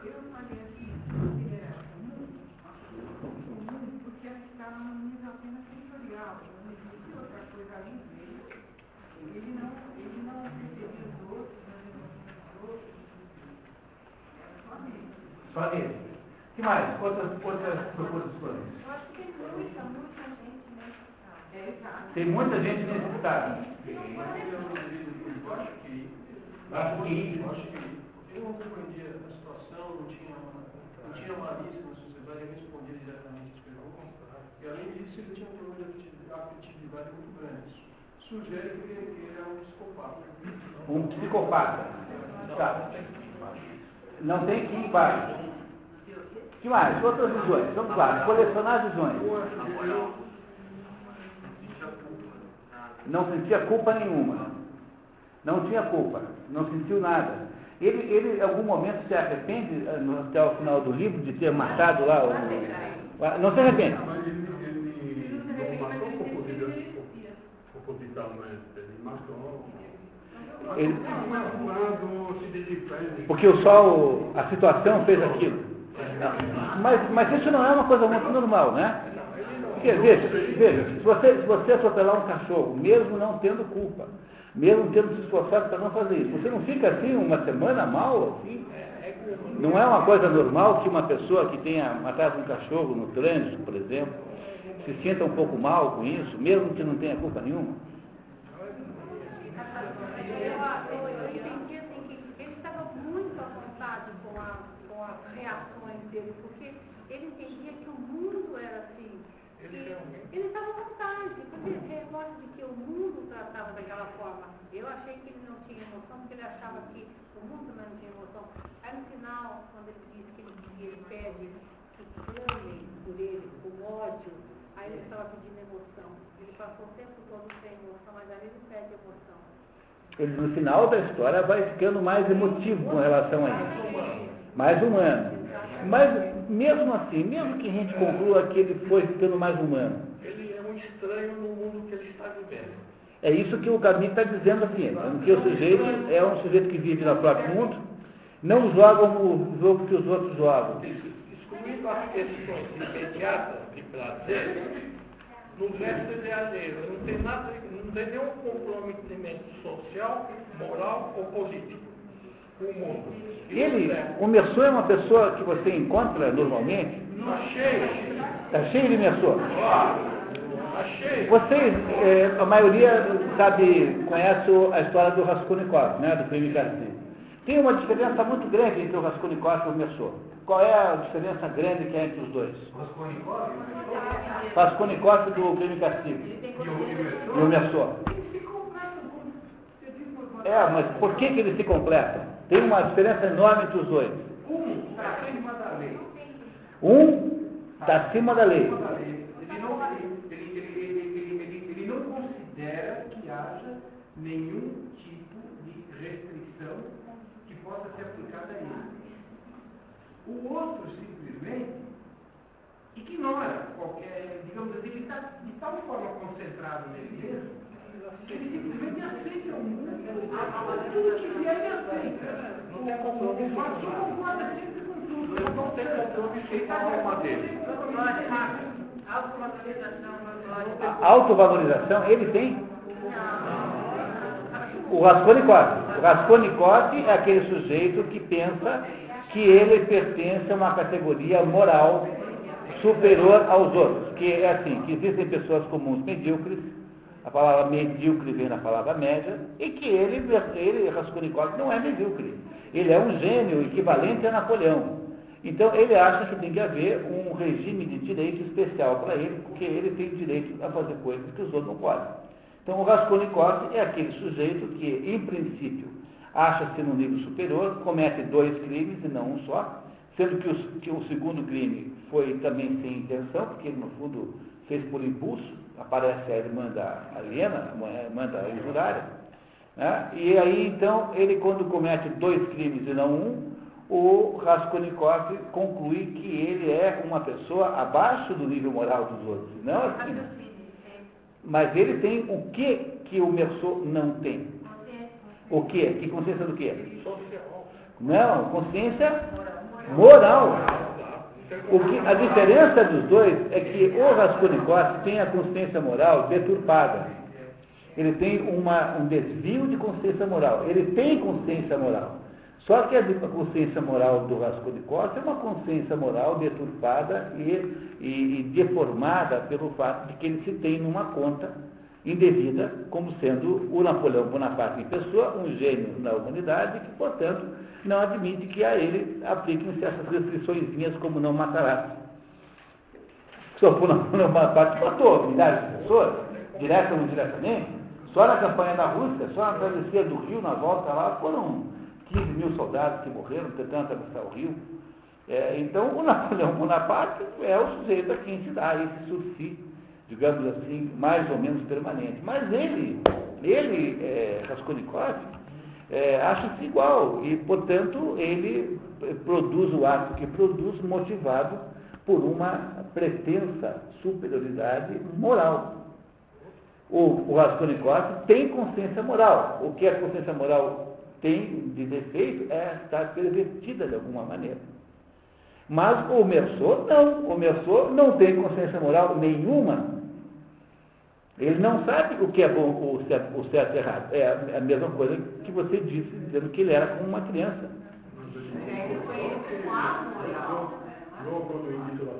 Eu falei assim, consideração o mundo, porque ela estava no nível apenas sensorial, não existia outra coisa além dele. Ele não, ele não percebia os outros, as emoções dos outros, era só nele. O que mais? Outras, outras proposições? Eu acho que tem muita, muita gente nesse estado. É, exato. Tem muita gente nesse estado. Eu acho que Acho que Eu acho que ele não compreendia a situação, não tinha uma, não tinha malícia na sociedade, ele respondia diretamente às perguntas. E além disso, ele tinha um problema de afeti- afetividade muito grande. Sugere que ele, que ele é um psicopata. um psicopata. Tá. Não tem que ir embaixo. que mais? Outras visões. Vamos lá, colecionar visões. Não sentia culpa nenhuma. Não tinha culpa. Não sentiu nada. Ele, ele, em algum momento, se arrepende, eh, até o final do livro, de ter matado lá o. Não se arrepende. Mas ele, ele não matou. Ele-. Porque o sol, a situação fez aquilo. Mas, mas isso não é uma coisa muito normal, né? Porque, veja, veja se, você, se você atropelar um cachorro, mesmo não tendo culpa, mesmo tendo se esforçado para não fazer isso, você não fica assim uma semana mal, assim? Não é uma coisa normal que uma pessoa que tenha matado um cachorro no trânsito, por exemplo, se sinta um pouco mal com isso, mesmo que não tenha culpa nenhuma? Eu, entendi assim que ele estava muito à vontade com, a, com as reações dele, porque ele entendia que o mundo era assim. que ele estava à vontade, porque é lógico que o mundo tratava daquela forma. Eu achei que ele não tinha emoção, porque ele achava que o mundo não tinha emoção. Aí no final, quando ele diz que ele, ele pede que clamem por ele, com ódio, aí ele estava pedindo emoção. Ele passou o tempo todo sem emoção, mas ali ele pede emoção. Ele, no final da história, vai ficando mais emotivo com relação a isso. Mais humano. Mas, mesmo assim, mesmo que a gente conclua que ele foi ficando mais humano, Ele é um estranho no mundo que ele está vivendo. é isso que o Camus está dizendo aqui. Que o sujeito é um sujeito que vive no próprio mundo, não joga o jogo que os outros jogam. Excluindo as questões imediatas de prazer, no resto ele é alheio. Não tem nada, não tem nenhum comprometimento social, moral ou político com o mundo. Ele, é, o Merceau é uma pessoa que você encontra normalmente, Está cheio. está cheio de Merceau. Está cheio. Vocês, é, a maioria sabe, conhece o- a história do Raskolnikov, né, do crime castigo. Tem uma diferença muito grande entre o Raskolnikov e o Merceau. Qual é a diferença grande que há entre os dois? Raskolnikov do crime e castigo e o Merceau. É, mas por que, que eles se completam? Tem uma diferença enorme entre os dois. Um está acima da lei. Um está acima da lei. Ele não, ele, ele, ele não considera que haja nenhum tipo de restrição que possa ser aplicada a ele. O outro simplesmente ignora qualquer, digamos assim, ele está de tal forma concentrado nele mesmo que ele simplesmente aceita o mundo. Tudo que vier ele aceita. Não tem compromisso O concorda sempre com tudo. Ele não tem compromisso com a alma dele. A autovalorização, ele tem. O Raskolnikov. O Raskolnikov é aquele sujeito que pensa que ele pertence a uma categoria moral superior aos outros. Que é assim, que existem pessoas comuns medíocres, a palavra medíocre vem da palavra média, e que ele, ele Raskolnikov, não é medíocre. Ele é um gênio equivalente a Napoleão. Então ele acha que tem que haver um regime de direito especial para ele, porque ele tem direito a fazer coisas que os outros não podem. Então o Raskolnikov é aquele sujeito que, em princípio, acha-se no nível superior, comete dois crimes e não um só, sendo que, os- que o segundo crime foi também sem intenção, porque ele no fundo fez por impulso, aparece a irmã da Helena, a irmã da injurária, né? e aí então ele quando comete dois crimes e não um, o Raskolnikov conclui que ele é uma pessoa abaixo do nível moral dos outros, não acima. Mas ele tem o que que o Merceau não tem? O que? Que consciência do quê? Social. Não, consciência moral. O que, a diferença dos dois é que o Raskolnikov tem a consciência moral deturpada. Ele tem uma, um desvio de consciência moral. Ele tem consciência moral. Só que a consciência moral do Raskolnikov é uma consciência moral deturpada e, e- e deformada pelo fato de que ele se tem numa conta indevida, como sendo o Napoleão Bonaparte em pessoa, um gênio na humanidade, que, portanto, não admite que a ele apliquem-se essas restrições como não matarás. Só por Napoleão Bonaparte matou milhares de pessoas, direta ou indiretamente. Só na campanha da Rússia, só na travessia do Rio, na volta lá, foram 15 mil soldados que morreram tentando atravessar o rio. É, então, o Napoleão Bonaparte é o sujeito a quem se dá esse sursi, digamos assim, mais ou menos permanente. Mas ele, ele, é, Raskolnikov, é, acha-se igual e, portanto, ele produz o ato que produz motivado por uma pretensa superioridade moral. O, o Raskolnikov tem consciência moral. O que a consciência moral tem de defeito é estar pervertida de alguma maneira. Mas o Merceau não. O Merceau não tem consciência moral nenhuma. Ele não sabe o que é bom, o certo, o certo e errado. É a mesma coisa que você disse, dizendo que ele era como uma criança. Quando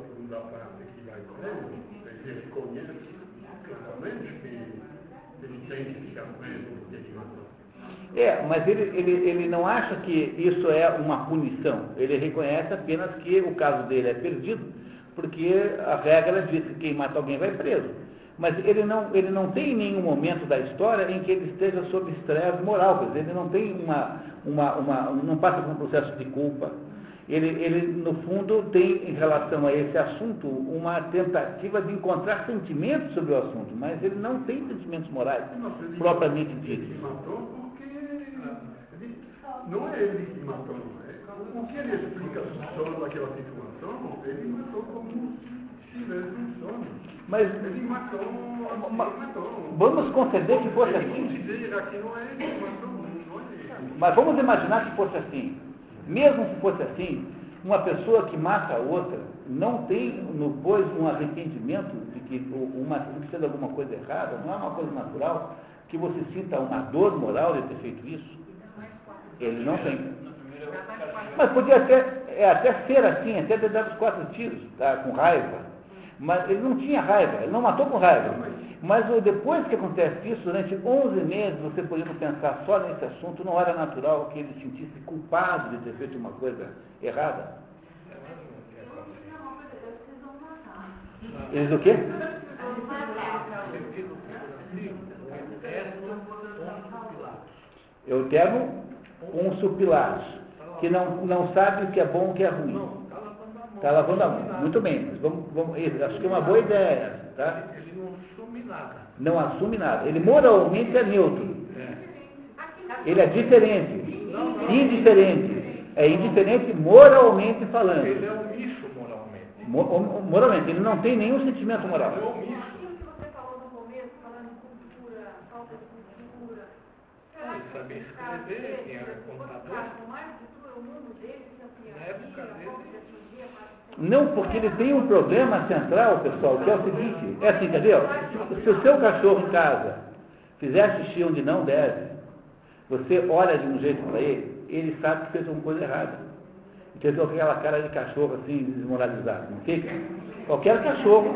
segunda vai que ele tem que ficar preso porque ele matou. É, mas ele, ele, ele não acha que isso é uma punição. Ele reconhece apenas que o caso dele é perdido, porque a regra diz que quem mata alguém vai preso. Mas ele não, ele não tem nenhum momento da história em que ele esteja sob estresse moral, quer dizer, ele não tem uma, uma, uma, não passa por um processo de culpa. Ele, ele, no fundo, tem, em relação a esse assunto, uma tentativa de encontrar sentimentos sobre o assunto, mas ele não tem sentimentos morais, propriamente ditos. Ele matou porque ele, não é ele que matou, não é? O que ele explica sobre aquela situação, ele matou como um sono. Mas Ele matou, ele vamos conceder que fosse assim. que que. Mas vamos imaginar que fosse assim. Mesmo se fosse assim, uma pessoa que mata a outra não tem, no, pois, um arrependimento de que uma, se fez alguma coisa errada, não é uma coisa natural que você sinta uma dor moral de ter feito isso. Ele não tem. Mas podia até, é, até ser assim, até ter dado os quatro tiros, tá, com raiva. Mas ele não tinha raiva, ele não matou com raiva. Mas depois que acontece isso, durante 11 meses, você podendo pensar só nesse assunto, não era natural que ele se sentisse culpado de ter feito uma coisa errada. Eles o quê? Eu tenho um supilados, que não, não sabe o que é bom e o que é ruim. Está lavando a mão. Muito bem, mas vamos, vamos, acho que é uma boa ideia tá? Ele não assume nada. Não assume nada. Ele moralmente é neutro. Ele é diferente. Indiferente. É indiferente moralmente falando. Ele é omisso moralmente. Mo- Moralmente, ele não tem nenhum sentimento moral. Ele é omisso. Aquilo que você falou no começo, falando em cultura, falta de cultura. será Ele que sabia esse caso escrever, quem era contador. caso, mais de tudo, o mundo dele se ampliaria, Na época dele. falta de atingir a parte Não, porque ele tem um problema central, pessoal, que é o seguinte, é assim, entendeu? Se, o seu cachorro em casa fizer xixi onde não deve, você olha de um jeito para ele, ele sabe que fez alguma coisa errada. Entendeu? Aquela cara de cachorro assim, desmoralizado, não fica? Qualquer cachorro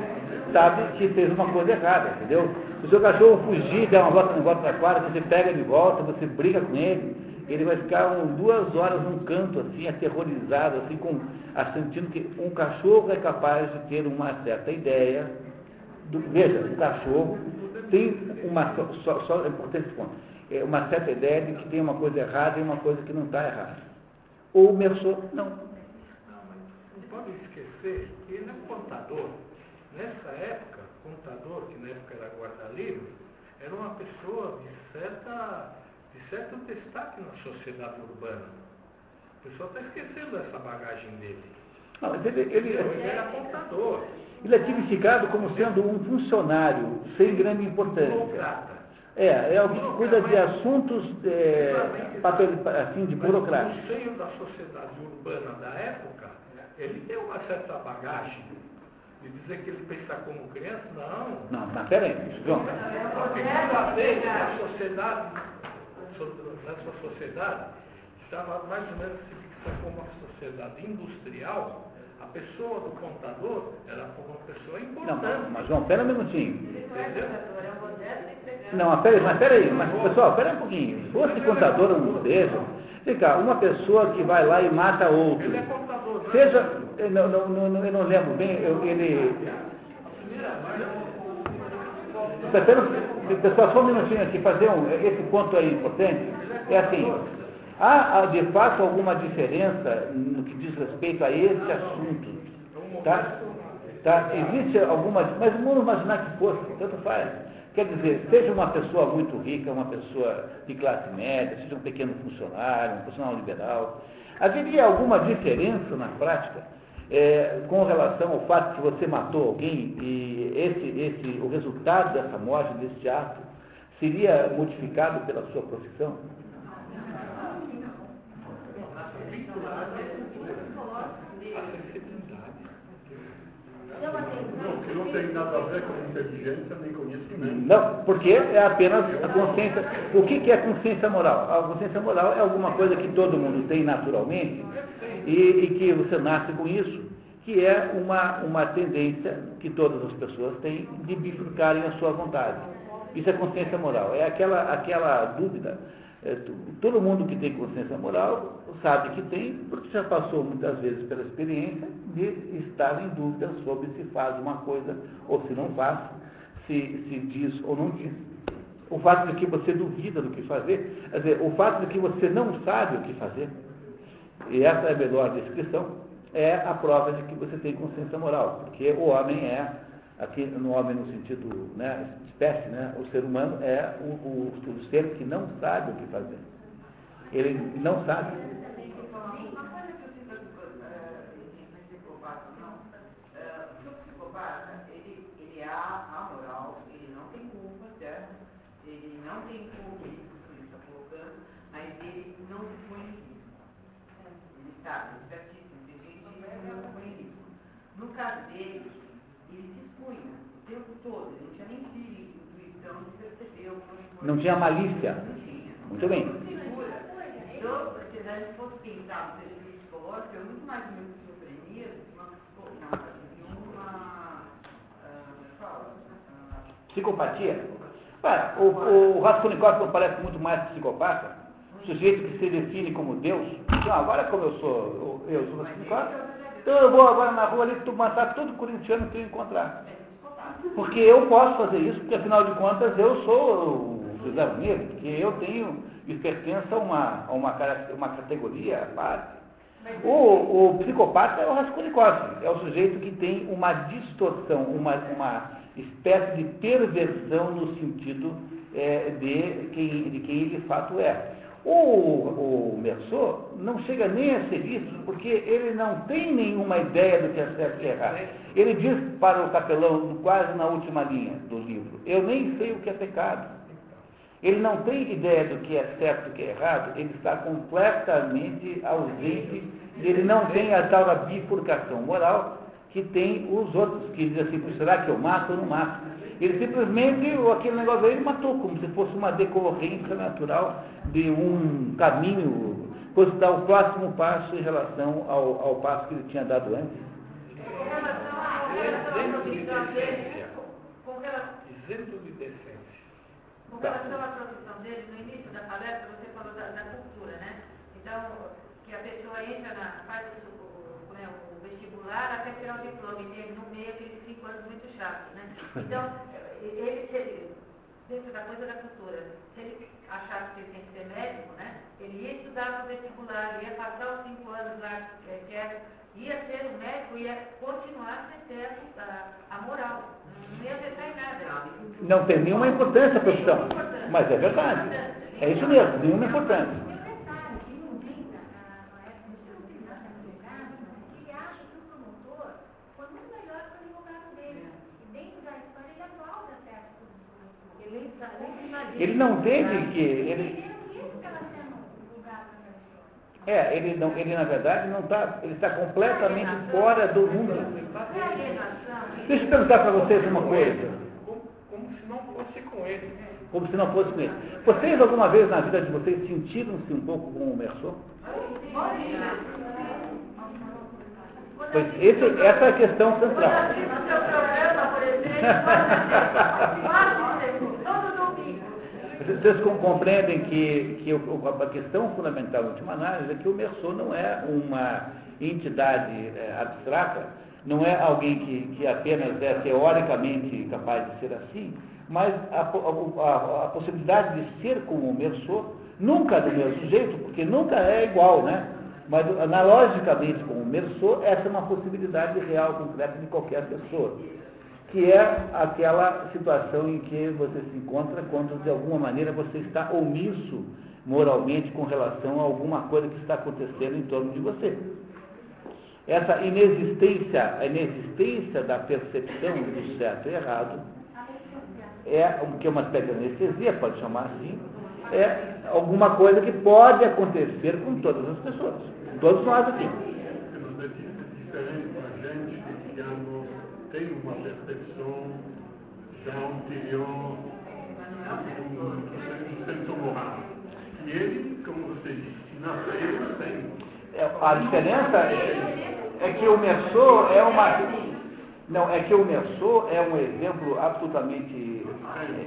sabe que fez uma coisa errada, entendeu? Se o seu cachorro fugir, der uma volta, uma volta na quadra, você pega de volta, você briga com ele, ele vai ficar um, duas horas num canto, assim, aterrorizado, assim, com, sentindo que um cachorro é capaz de ter uma certa ideia. Do, veja, o cachorro tem uma, só, só, é importante esse ponto, é uma certa ideia de que tem uma coisa errada e uma coisa que não está errada. Ou o Merceau, não. Não, mas pode esquecer que ele é contador. Nessa época, contador, que na época era guarda-livre, era uma pessoa de, certa, certo destaque na sociedade urbana. O pessoal está esquecendo essa bagagem dele. Não, ele, ele, Ele era contador, ele é tipificado como sendo um funcionário sem grande importância. É, é alguém que cuida de assuntos é, pato- assim, de burocráticos. No seio da sociedade urbana da época, ele tem uma certa bagagem. De dizer que ele pensa como criança, não. Não, mas peraí, João. A segunda vez na sociedade, so- nessa sociedade, estava mais ou menos se fixa como uma sociedade industrial, a pessoa do contador era uma pessoa Não, importante. mas João, pera um minutinho. Entendeu? Não, mas peraí, mas peraí, mas pessoal, pera um pouquinho. Se fosse contador ou não seja, cá, uma pessoa que vai lá e mata outro, Ele é contador, né? seja, eu não, não, não, eu não lembro bem, eu, ele. Pera- Pessoal, só um minutinho aqui, fazer um. Esse ponto aí importante. É assim, Há, de fato, alguma diferença no que diz respeito a esse assunto. Tá? Tá? Existe alguma. Mas vamos imaginar que fosse, tanto faz. Quer dizer, seja uma pessoa muito rica, uma pessoa de classe média, seja um pequeno funcionário, um funcionário liberal, haveria alguma diferença na prática é, com relação ao fato que você matou alguém e esse, esse, o resultado dessa morte, desse ato, seria modificado pela sua profissão? Não, que não tem nada a ver com inteligência nem conhecimento. Não, porque é apenas a consciência. O que, é consciência moral? A consciência moral é alguma coisa que todo mundo tem naturalmente e, e que você nasce com isso, que é uma, uma tendência que todas as pessoas têm de bifurcarem a sua vontade. Isso é consciência moral. É aquela, aquela dúvida. É, todo mundo que tem consciência moral sabe que tem, porque já passou muitas vezes pela experiência de estar em dúvida sobre se faz uma coisa ou se não faz, se, se diz ou não diz. O fato de que você duvida do que fazer, quer dizer, o fato de que você não sabe o que fazer, e essa é a melhor descrição, é a prova de que você tem consciência moral, porque o homem é, aqui no homem no sentido né, espécie, né, o ser humano é o, o, o ser que não sabe o que fazer. Ele não sabe. não tem culpa isso que ele está colocando, mas ele não risco. Ele sabe, ele certíssimo, tem gente que não risco. No caso dele, ele se expunha o tempo todo, ele não tinha nem filho, Não tinha malícia. Não tinha. Muito bem. Se no serviço psicológico, é muito mais do que uma, psicopatia. O, o Raskolnikov não parece muito mais psicopata? Sujeito que se define como Deus. Então, agora como eu sou, eu, eu sou Raskolnikov, então eu vou agora na rua ali matar todo corintiano que eu encontrar. Porque eu posso fazer isso, porque afinal de contas eu sou o José Negro, porque eu tenho e pertenço a uma, a uma, uma categoria à parte. O, o psicopata é o Raskolnikov, é o sujeito que tem uma distorção, uma, uma espécie de perversão no sentido é, de, quem, de quem ele de fato é. O, o não chega nem a ser isso, porque ele não tem nenhuma ideia do que é certo e errado. Ele diz para o capelão, quase na última linha do livro, eu nem sei o que é pecado. Ele não tem ideia do que é certo e o que é errado, ele está completamente ausente, ele não tem a tal bifurcação moral que tem os outros, que dizem assim, será que eu mato ou não mato? Ele simplesmente, aquele negócio aí, ele matou, como se fosse uma decorrência natural de um caminho, fosse dar o próximo passo em relação ao, ao passo que ele tinha dado antes. Com relação à profissão dele, com relação à profissão dele, no início da palestra você falou da, da cultura, né? Então, que a pessoa entra na, faz o, né, o vestibular até tirar o diploma, e tem no meio aqueles cinco anos muito chatos, né? Então, ele, se ele, dentro da coisa da cultura, se ele achasse que ele tem que ser médico, né? Ele ia estudar para o vestibular, ia passar os cinco anos lá, que é, ia ser um médico, ia continuar sem ter a, a moral. Não ia afetar em nada. Não tem nenhuma importância a profissão. Mas é verdade. É isso mesmo, nenhuma importância. Ele não teve que. Ele, é, ele, não, ele na verdade não está, ele está completamente fora do mundo. Deixa eu perguntar para vocês uma coisa. Como se não fosse com ele. Como se não fosse com ele. Vocês alguma vez na vida de vocês sentiram-se um pouco como o Merceau? Pois esse, essa é a questão central. No seu programa, por exemplo, vocês compreendem que, que a questão fundamental, em última análise, é que o Merceau não é uma entidade é, abstrata, não é alguém que, que apenas é teoricamente capaz de ser assim, mas a, a, a, a possibilidade de ser como o Merceau Nunca do mesmo jeito, porque nunca é igual, né? Mas analogicamente com o Mersô, essa é uma possibilidade real, concreta de qualquer pessoa. Que é aquela situação em que você se encontra quando de alguma maneira você está omisso moralmente com relação a alguma coisa que está acontecendo em torno de você. Essa inexistência, a inexistência da percepção do certo e errado é o que é uma espécie de anestesia, pode chamar assim, é alguma coisa que pode acontecer com todas as pessoas. Todos nós aqui. É diferente da gente, digamos, tem uma percepção já anterior do senso moral. E ele, como você disse, nasceu sem. É, a diferença é, é que o Merceau é uma. Não, é que o Merceau é um exemplo absolutamente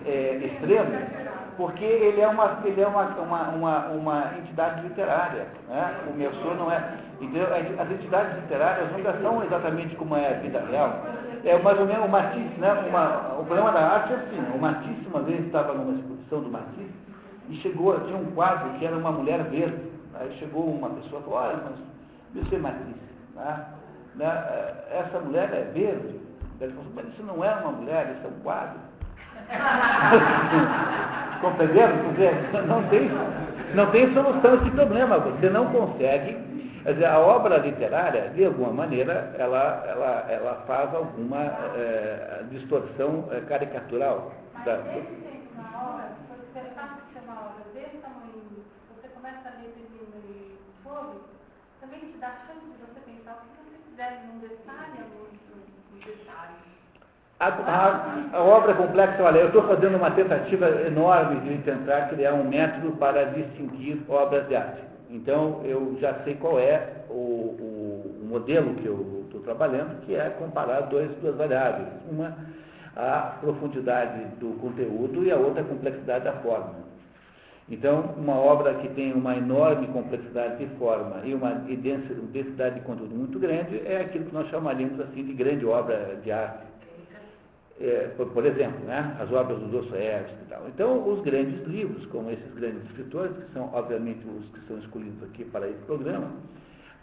é, extremo porque ele é uma, ele é uma, uma, uma, uma entidade literária. Né? O Merceau não é. Entendeu? As entidades literárias nunca são exatamente como é a vida real. É mais ou menos o Matisse, né? Uma, o problema da arte é assim, o Matisse uma vez estava numa exposição do Matisse e chegou, tinha um quadro que era uma mulher verde. Aí chegou uma pessoa e falou, olha, mas Monsieur Matisse, né? Né? essa mulher é verde. Ele falou, mas isso não é uma mulher, isso é um quadro. Compreenderam? Não tem, não tem solução esse problema. Você não consegue. Quer dizer, a obra literária, de alguma maneira, ela, ela, ela faz alguma é, distorção é, caricatural. Mas da... obra, você uma obra desse tamanho, você começa a ler fogo, também te dá chance de você pensar o que você quiser num detalhe, algum detalhe. A, a, a, obra complexa, olha, eu estou fazendo uma tentativa enorme de tentar criar um método para distinguir obras de arte. Então, eu já sei qual é o, o, modelo que eu estou trabalhando, que é comparar dois, duas variáveis. Uma, a profundidade do conteúdo e a outra, a complexidade da forma. Então, uma obra que tem uma enorme complexidade de forma e uma densidade de conteúdo muito grande é aquilo que nós chamaríamos assim de grande obra de arte é, por, por, exemplo, né, as obras do Dostoiévski e tal. Então, os grandes livros, como esses grandes escritores, que são, obviamente, os que são escolhidos aqui para esse programa,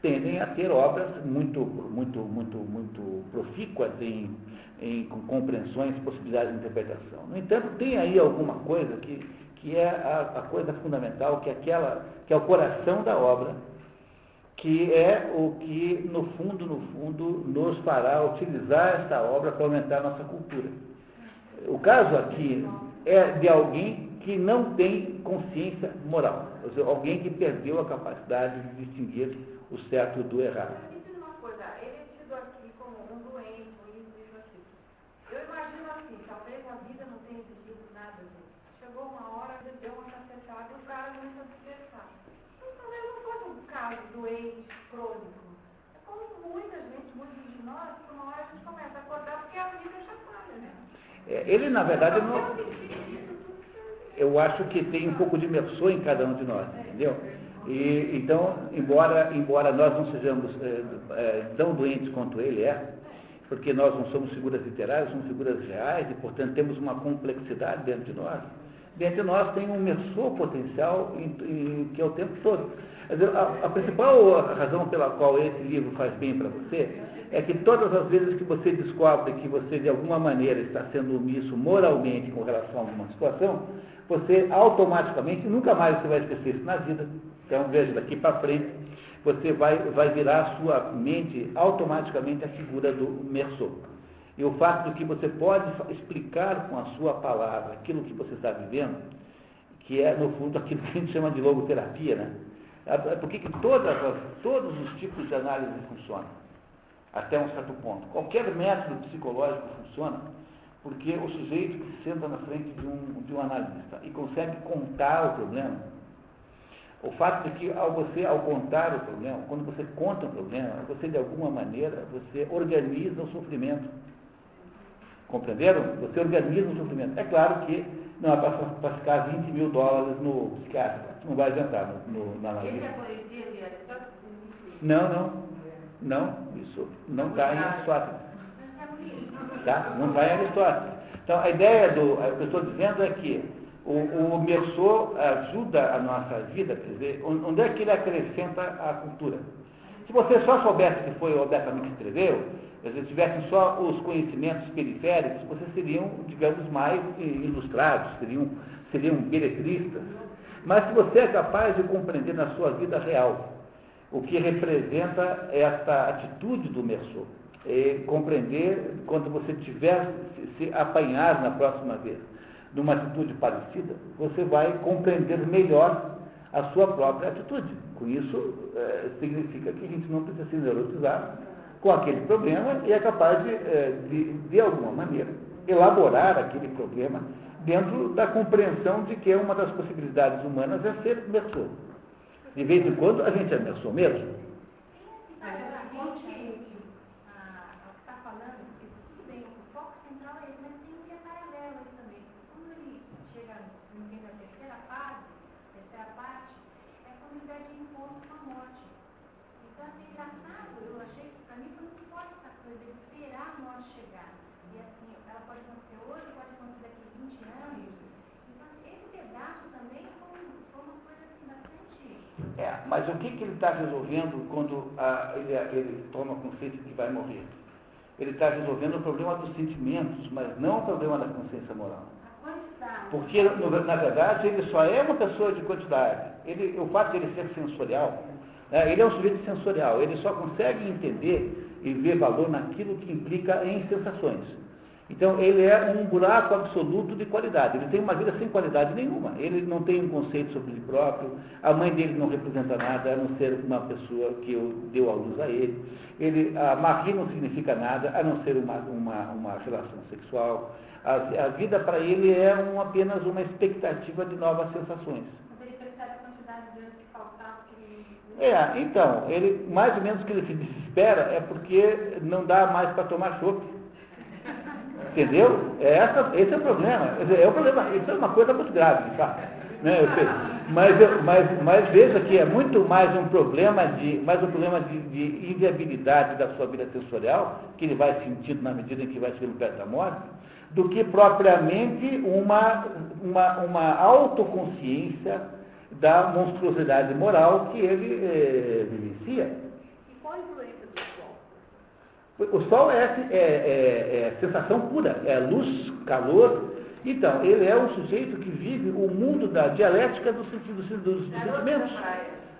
tendem a ter obras muito, muito, muito, muito profícuas em, em compreensões, possibilidades de interpretação. No entanto, tem aí alguma coisa que, que é a, a coisa fundamental, que é, aquela, que é o coração da obra, que é o que, no fundo, no fundo, nos fará utilizar esta obra para aumentar a nossa cultura. O caso aqui é de alguém que não tem consciência moral, ou seja, alguém que perdeu a capacidade de distinguir o certo do errado. assim. Chegou uma hora, deu uma cacetada e o cara não se caso doente, crônico. É como muita gente, muitos de nós, por uma hora a gente começa a acordar porque a vida já falha, né? É, ele, na verdade, não. Eu acho que tem um pouco de imersão em cada um de nós, entendeu? E, então, embora, embora nós não sejamos é, é, tão doentes quanto ele é, porque nós não somos figuras literárias, somos figuras reais e, portanto, temos uma complexidade dentro de nós. Dentro de nós tem um imersor potencial em, em, que é o tempo todo. A, a principal razão pela qual esse livro faz bem para você é que todas as vezes que você descobre que você de alguma maneira está sendo omisso moralmente com relação a alguma situação, você automaticamente, nunca mais você vai esquecer isso na vida. Então, veja, daqui para frente, você vai, vai virar sua mente automaticamente a figura do Merceau. E o fato de que você pode explicar com a sua palavra aquilo que você está vivendo, que é, no fundo, aquilo que a gente chama de logoterapia, né? É, é Por que todas todos os tipos de análise funcionam? Até um certo ponto. Qualquer método psicológico funciona porque o sujeito que se senta na frente de um, de um analista e consegue contar o problema, o fato de que ao você, ao contar o problema, quando você conta um problema, você de alguma maneira, você organiza o sofrimento. Compreenderam? Você organiza o sofrimento. É claro que não é para ficar 20 mil dólares no psiquiatra não vai adiantar no, no, na analista. Não, não. Não, isso não está em Aristóteles. Tá? Não está em Aristóteles. Então, a ideia do. O que eu estou dizendo é que O, o Merceau ajuda a nossa vida, quer dizer, onde é que ele acrescenta a cultura? Se você só soubesse que foi o Alberto Camus que escreveu, se tivessem só os conhecimentos periféricos, vocês seriam, digamos, mais ilustrados, seriam, seriam beletristas. Mas se você é capaz de compreender na sua vida real o que representa esta atitude do Merceau, e compreender quando você tiver se, se apanhar na próxima vez numa atitude parecida, você vai compreender melhor a sua própria atitude. Com isso, é, significa que a gente não precisa se neurotizar com aquele problema e é capaz de, é, de, de alguma maneira, elaborar aquele problema dentro da compreensão de que uma das possibilidades humanas é ser Merceau. De vez em quando a gente é Merceau mesmo. É, mas o que, que ele está resolvendo quando a, ele, ele, toma consciência que vai morrer? Ele está resolvendo o problema dos sentimentos, mas não o problema da consciência moral. Porque, na verdade, ele só é uma pessoa de quantidade. Ele, o fato de ele ser sensorial, né, ele é um sujeito sensorial, ele só consegue entender e ver valor naquilo que implica em sensações. Então, ele é um buraco absoluto de qualidade. Ele tem uma vida sem qualidade nenhuma. Ele não tem um conceito sobre ele próprio. A mãe dele não representa nada, a não ser uma pessoa que deu a luz a ele. ele a Marie não significa nada, a não ser uma, uma, uma relação sexual. A, a vida para ele é um, apenas uma expectativa de novas sensações. Mas ele percebe a quantidade de anos que faltava. É, então, ele, mais ou menos que ele se desespera é porque não dá mais para tomar chope. Entendeu? É essa, esse é o problema. É o problema. Isso é uma coisa muito grave, fato. Né? Mas, mas, mas veja que é muito mais um problema de, mais um problema de, de inviabilidade da sua vida sensorial, que ele vai sentindo na medida em que vai chegando perto da morte, do que propriamente uma, uma, uma autoconsciência da monstruosidade moral que ele eh, vivencia. E qual a influência o Sol é, é, é, é, sensação pura, é luz, calor. Então, ele é um sujeito que vive o mundo da dialética dos, dos, dos, dos sentimentos,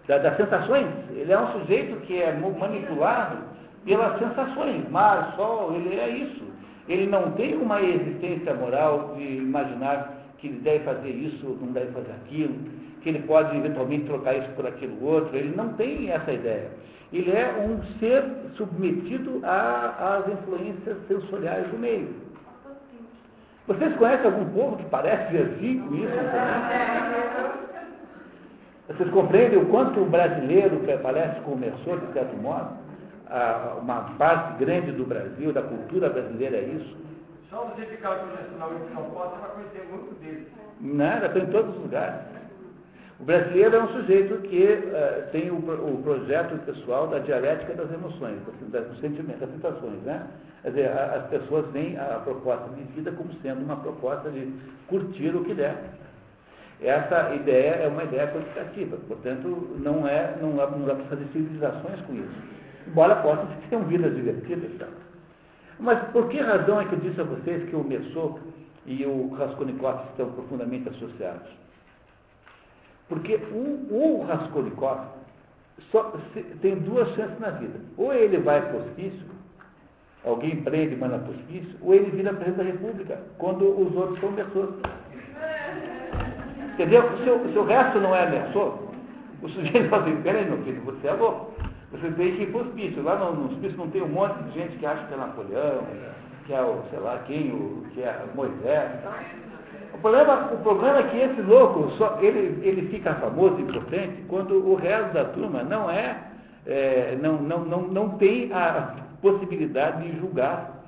da, das sensações. Ele é um sujeito que é manipulado pelas sensações. Mar, sol, ele é isso. Ele não tem uma existência moral de imaginar que ele deve fazer isso, não deve fazer aquilo, que ele pode eventualmente trocar isso por aquilo outro. Ele não tem essa ideia ele é um ser submetido às influências sensoriais do meio. Vocês conhecem algum povo que parece com isso? Vocês compreendem o quanto o brasileiro parece começou, de certo modo? uma parte grande do Brasil, da cultura brasileira é isso. Só você ficar conhecendo na São Paulo, você vai conhecer muito dele. Nada, tem em todos os lugares. O brasileiro é um sujeito que uh, tem o, o, projeto pessoal da dialética das emoções, dos sentimentos, das sensações, né? Quer dizer, a, as pessoas veem a proposta de vida como sendo uma proposta de curtir o que der. Essa ideia é uma ideia quantitativa, portanto, não, é, não, dá, não dá para fazer civilizações com isso. Embora possam ter vidas divertidas e tal. Mas por que razão é que eu disse a vocês que o Messou e o Raskolnikov estão profundamente associados? Porque o, Raskolnikov só, se, tem duas chances na vida. Ou ele vai para o hospício, alguém prende e manda para o hospício, ou ele vira presidente da República, quando os outros são pessoas. Entendeu? Se, o, resto não é Merceau, o sujeito fala assim, peraí meu filho, você é louco. Você tem que ir para o hospício. Lá no, no hospício não tem um monte de gente que acha que é Napoleão, que é o, sei lá quem, o, que é Moisés. O problema, o problema é que esse louco, só, ele, ele fica famoso e potente quando o resto da turma não é, é não, não, não, não tem a possibilidade de julgar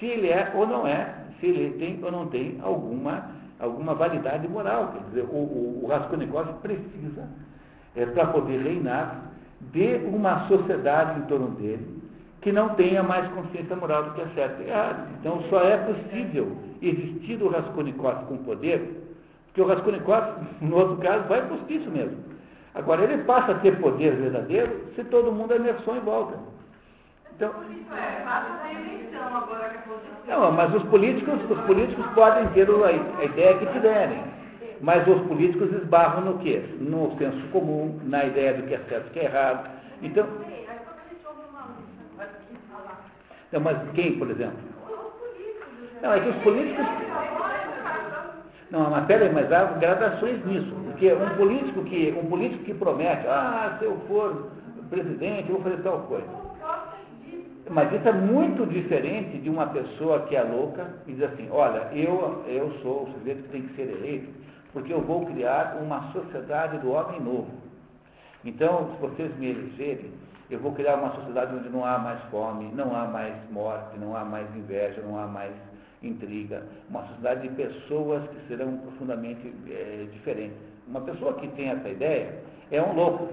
se ele é ou não é, se ele tem ou não tem alguma, alguma validade moral. Quer dizer, o, o, o Raskolnikov precisa, é, para poder reinar, de uma sociedade em torno dele que não tenha mais consciência moral do que é certo e errado. Então só é possível existir o Raskolnikov com poder Porque o Raskolnikov, no outro caso, vai para o hospício mesmo. Agora, ele passa a ter poder verdadeiro se todo mundo é Emerson em volta. Então, não, mas os políticos, os políticos podem ter a, ideia que tiverem. Mas os políticos esbarram no quê? No senso comum, na ideia do que é certo e que é errado. Então. Não, mas quem, por exemplo? Não, é que os políticos. Não, mas peraí, mas há gradações nisso. Porque um político que, um político que promete, ah, se eu for presidente, eu vou fazer tal coisa. Mas isso é muito diferente de uma pessoa que é louca e diz assim, olha, eu, eu sou o sujeito que tem que ser eleito, porque eu vou criar uma sociedade do homem novo. Então, se vocês me elegerem, eu vou criar uma sociedade onde não há mais fome, não há mais morte, não há mais inveja, não há mais intriga. Uma sociedade de pessoas que serão profundamente é, diferentes. Uma pessoa que tem essa ideia é um louco.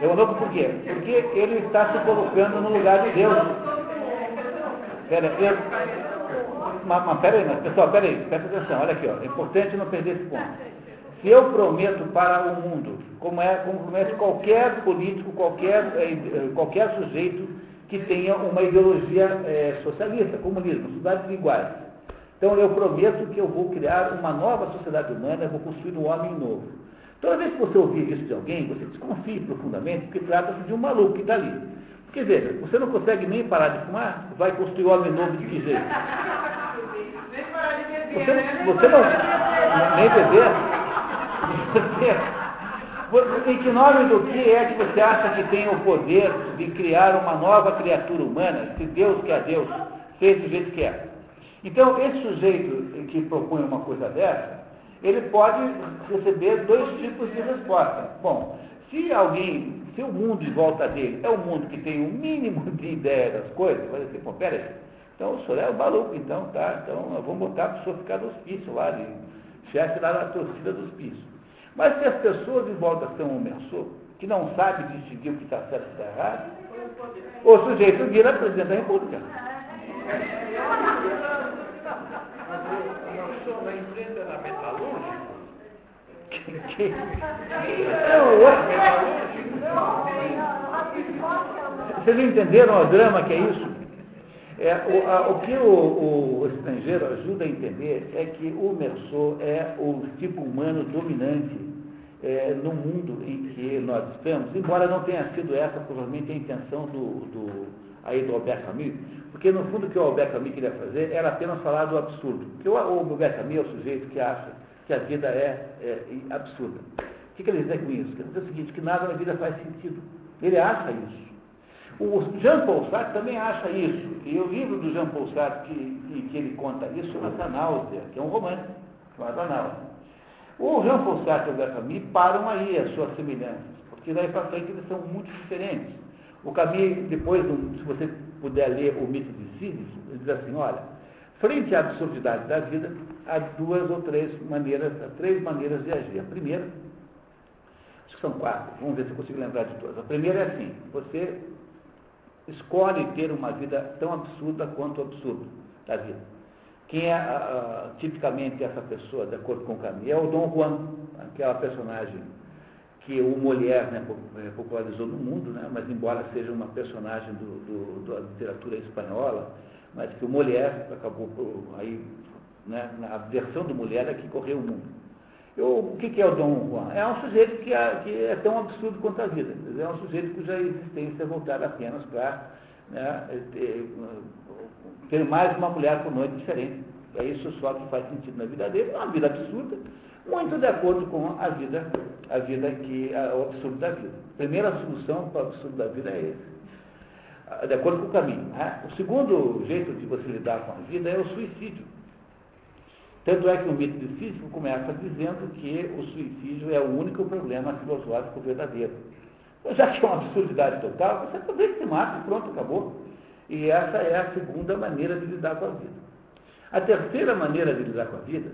É um louco por quê? Porque ele está se colocando no lugar de Deus. Pera, eu, mas, mas pera aí, mas, pessoal, pera aí, presta atenção, olha aqui, ó, é importante não perder esse ponto. Se eu prometo para o mundo, como é, como promete qualquer político, qualquer, eh, qualquer sujeito que tenha uma ideologia é, socialista, comunismo, sociedades iguais. Então eu prometo que eu vou criar uma nova sociedade humana, vou construir um homem novo. Toda vez que você ouvir isso de alguém, você desconfie profundamente, porque trata-se de um maluco que está ali. Porque veja, você não consegue nem parar de fumar, vai construir um homem novo de que jeito? Você, você não. Nem beber? Você, em que nome do que é que você acha que tem o poder de criar uma nova criatura humana, se Deus que é Deus, fez do jeito que é? Então, esse sujeito que propõe uma coisa dessa, ele pode receber dois tipos de resposta. Bom, se alguém, se o mundo em volta dele é um mundo que tem o um mínimo de ideia das coisas, vai dizer, pô, peraí, então o senhor é o maluco, então, tá? Então vamos botar a pessoa ficar no hospício lá, de chefe lá na torcida do hospício. Mas se as pessoas em volta são um mensor, que não sabe distinguir o que está certo e o que está errado, o sujeito vira presidente da República. Na empresa era metalúrgico? Vocês entenderam o drama que é isso? É, o, a, o, que o, o, estrangeiro ajuda a entender é que o Merceau é o tipo humano dominante é, no mundo em que nós estamos, embora não tenha sido essa provavelmente a intenção do, do, aí do Albert Camus, porque no fundo o que o Albert Camus queria fazer era apenas falar do absurdo. Porque o, Albert Camus é o sujeito que acha que a vida é, é absurda. O que, que ele diz com isso? Quer dizer o seguinte, que nada na vida faz sentido. Ele acha isso. O Jean-Paul Sartre também acha isso. E o livro do Jean-Paul Sartre que, que, ele conta isso chama-se A Náusea, que é um romance chamado Náusea. O Jean-Paul Sartre e o Camus param aí as suas semelhanças, porque daí para frente eles são muito diferentes. O Camus, depois, se você puder ler o mito de Sísifo, ele diz assim, olha, frente à absurdidade da vida, há duas ou três maneiras, três maneiras de agir. A primeira, acho que são quatro, vamos ver se eu consigo lembrar de todas. A primeira é assim, você escolhe ter uma vida tão absurda quanto o absurdo da vida. Quem é uh, tipicamente essa pessoa, de acordo com o Camus? É o Dom Juan, aquela personagem que o Molière né, eh, popularizou no mundo, né, mas embora seja uma personagem do, do, da literatura espanhola, mas que o Molière acabou por, aí, né, a versão do Molière é que correu o mundo. Eu, o que, que, é o Dom Juan? É um sujeito que é, que é, tão absurdo quanto a vida. É um sujeito cuja existência é voltada apenas para né, ter, mais uma mulher por noite diferente. É isso só que faz sentido na vida dele. É uma vida absurda, muito de acordo com a vida, a vida que é o absurdo da vida. A primeira solução para o absurdo da vida é esse. De acordo com o caminho. Né? O segundo jeito de você lidar com a vida é o suicídio. Tanto é que o mito de Sísifo começa dizendo que o suicídio é o único problema filosófico verdadeiro. Então, já que é uma absurdidade total, você aproveita se mata e pronto, acabou. E essa é a segunda maneira de lidar com a vida. A terceira maneira de lidar com a vida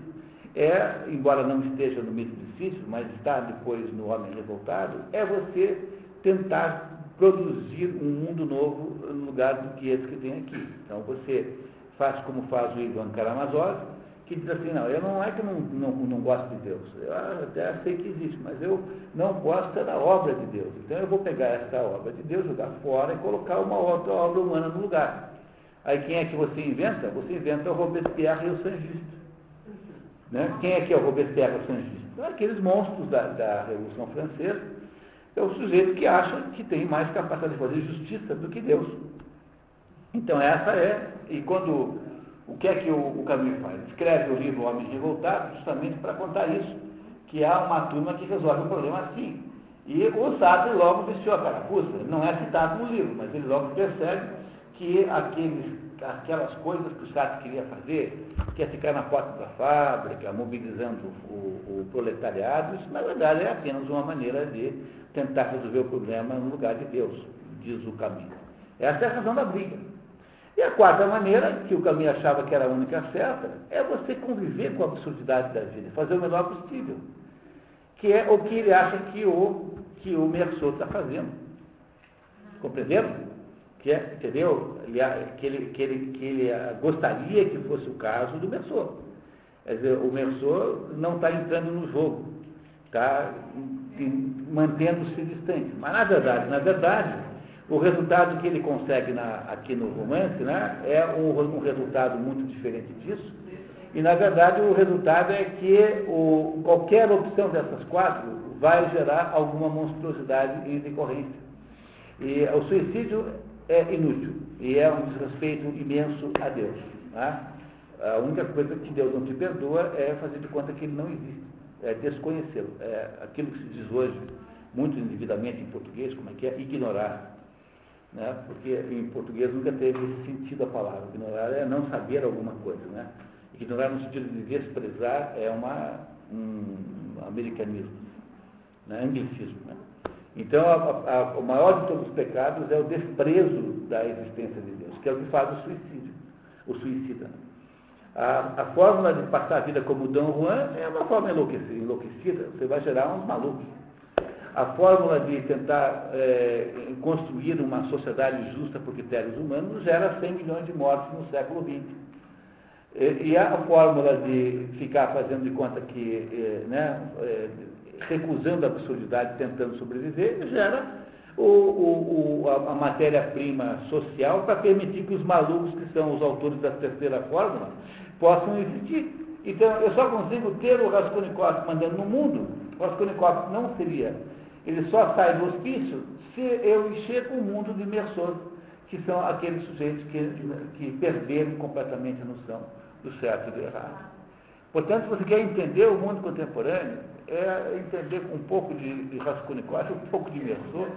é, embora não esteja no mito Sísifo, mas está depois no Homem Revoltado, é você tentar produzir um mundo novo no lugar do que esse que tem aqui. Então você faz como faz o Ivan Karamazov, que diz assim, não, eu não é que não, não, não gosto de Deus, eu até sei que existe, mas eu não gosto da obra de Deus. Então eu vou pegar essa obra de Deus, jogar fora e colocar uma outra obra humana no lugar. Aí quem é que você inventa? Você inventa o Robespierre e o Sangista. Né? Quem é que é o Robespierre Sangista? Aqueles monstros da, da Revolução Francesa. É o sujeito que acha que tem mais capacidade de fazer justiça do que Deus. Então essa é, e quando o que é que o, o faz? Escreve o livro Homens Revoltados justamente para contar isso, que há uma turma que resolve o problema assim. E o Sartre logo vestiu a carapuça, não é citado no livro, mas ele logo percebe que aqueles, aquelas coisas que o Sartre queria fazer, que é ficar na porta da fábrica, mobilizando o, o proletariado, isso na verdade é apenas uma maneira de tentar resolver o problema no lugar de Deus, diz o caminho. Essa é a razão da briga. E a quarta maneira, que o caminho achava que era a única certa, é você conviver com a absurdidade da vida, fazer o melhor possível. Que é o que ele acha que o, que o Merceau está fazendo. Compreenderam? Que é, entendeu? Que ele, que, ele, que ele gostaria que fosse o caso do Merceau. Quer dizer, o Merceau não está entrando no jogo, está mantendo-se distante. Mas na verdade, na verdade, o resultado que ele consegue na, aqui no romance né, é um, um, resultado muito diferente disso. E, na verdade, o resultado é que o, qualquer opção dessas quatro vai gerar alguma monstruosidade em decorrência. E o suicídio é inútil e é um desrespeito imenso a Deus. Né? A única coisa que Deus não te perdoa é fazer de conta que ele não existe, é desconhecê-lo. É aquilo que se diz hoje, muito indevidamente em português, como é que é? Ignorar né? porque em português nunca teve esse sentido a palavra. Ignorar é não saber alguma coisa. Né? Ignorar no sentido de desprezar é uma, um americanismo, né? anglicismo. Né? Então, a, a, o maior de todos os pecados é o desprezo da existência de Deus, que é o que faz o suicídio, o suicida. A, a fórmula de passar a vida como Dom Juan é uma forma enlouquecida, você vai gerar uns malucos a fórmula de tentar é, construir uma sociedade justa por critérios humanos gera 100 milhões de mortes no século XX. E, e a fórmula de ficar fazendo de conta que, é, né, é, recusando a absurdidade, tentando sobreviver, gera o, o, o, a, a matéria-prima social para permitir que os malucos, que são os autores da terceira fórmula, possam existir. Então, eu só consigo ter o Raskolnikov mandando no mundo. O Raskolnikov não seria ele só sai do hospício se eu encher o mundo de imersores, que são aqueles sujeitos que, que perderam completamente a noção do certo e do errado. Portanto, se você quer entender o mundo contemporâneo, é entender com um pouco de, de Raskolnikov, um pouco de imersor,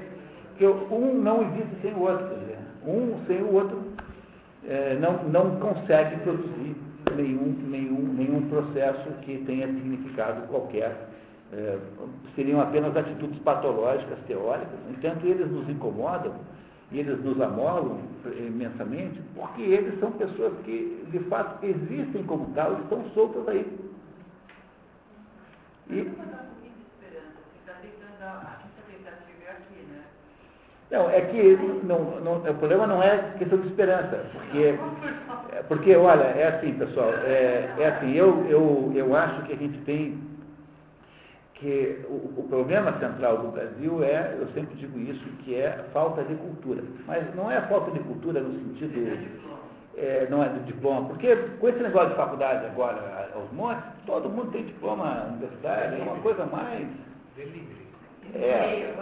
que um não existe sem o outro. Um sem o outro é, não, não consegue produzir nenhum, nenhum, nenhum processo que tenha significado qualquer é, seriam apenas atitudes patológicas, teóricas. Entanto, eles nos incomodam eles nos amolam imensamente, porque eles são pessoas que, de fato, existem como tal e estão soltas aí. E, não, é que não, não, o problema não é questão de esperança, porque, porque olha, é assim, pessoal, é, é assim, eu, eu, eu acho que a gente tem que o, o, problema central do Brasil é, eu sempre digo isso, que é falta de cultura. Mas não é falta de cultura no sentido. É, não é de diploma, porque com esse negócio de faculdade agora aos montes, todo mundo tem diploma universitário, é uma coisa mais. É.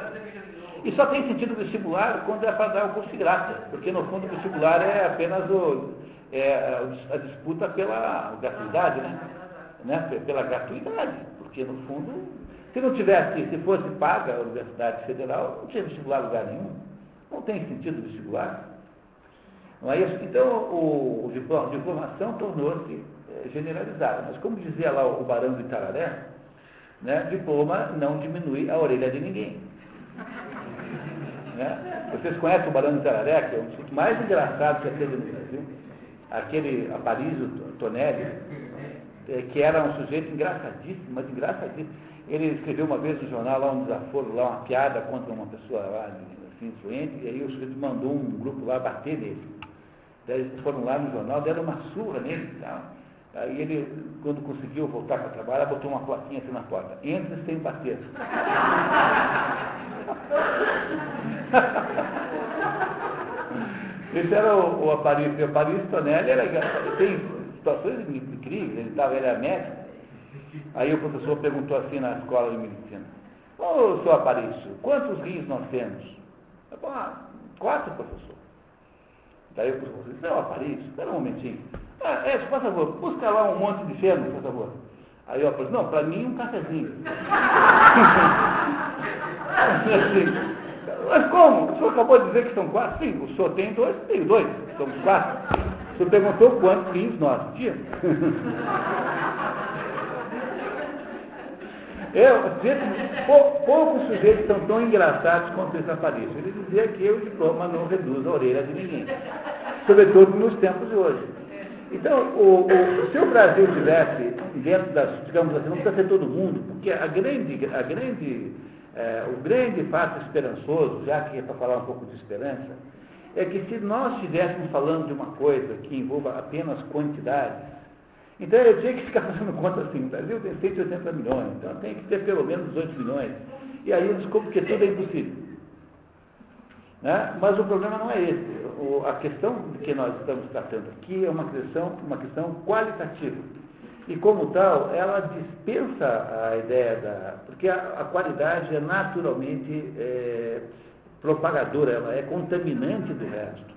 E só tem sentido vestibular quando é para dar o curso de graça, porque no fundo o vestibular é apenas o, é, a disputa pela gratuidade, né? né? Pela gratuidade, porque no fundo se não tivesse, se fosse paga a Universidade Federal, não tinha vestibular lugar nenhum. Não tem sentido vestibular. Não é isso? Então, o, o diploma, a diplomação tornou-se é, generalizada. Mas, como dizia lá o Barão de Itararé, né, diploma não diminui a orelha de ninguém. Né? Vocês conhecem o Barão de Itararé, que é um dos mais engraçados que teve no Brasil? Aquele Aparísio Tonelli, é, que era um sujeito engraçadíssimo, mas engraçadíssimo ele escreveu uma vez no jornal lá um desaforo, lá uma piada contra uma pessoa lá assim, influente, e aí o sujeito mandou um grupo lá bater nele. Daí eles foram lá no jornal, deram uma surra nele e tal. Aí ele, quando conseguiu voltar para trabalhar, botou uma plaquinha assim na porta. Entre sem bater. Esse era o, o Aparício. O Aparício Tonelli era, tem situações incríveis. Ele, estava, ele era médico. Aí o professor perguntou assim na escola de medicina. Ô, seu Aparício, quantos rios nós temos? Eu falei, ah, quatro, professor. Daí o professor disse, não, Aparício, espera um momentinho. Ah, é, por favor, busca lá um monte de feno, por favor. Aí eu falei, não, para mim um cafezinho. assim, mas como? O senhor acabou de dizer que são quatro? Sim, o senhor tem dois, tem dois, somos quatro. O senhor perguntou quantos rins nós tínhamos. Eu, poucos sujeitos são tão engraçados quanto esse rapaz. Ele dizia que o diploma não reduz a orelha de ninguém. Sobretudo nos tempos de hoje. Então, o, o, se o Brasil tivesse dentro das, digamos assim, não precisa ser todo mundo, porque a grande, a grande, é, o grande fato esperançoso, já que é para falar um pouco de esperança, é que se nós estivéssemos falando de uma coisa que envolva apenas quantidades, então eu tinha que ficar fazendo conta assim, o Brasil tem 180 milhões, então tem que ter pelo menos 18 milhões. E aí eu descubro que tudo é impossível. Né? Mas o problema não é esse. O, a questão que nós estamos tratando aqui é uma questão, uma questão qualitativa. E como tal, ela dispensa a ideia da. Porque a, a qualidade é naturalmente é, propagadora, ela é contaminante do resto.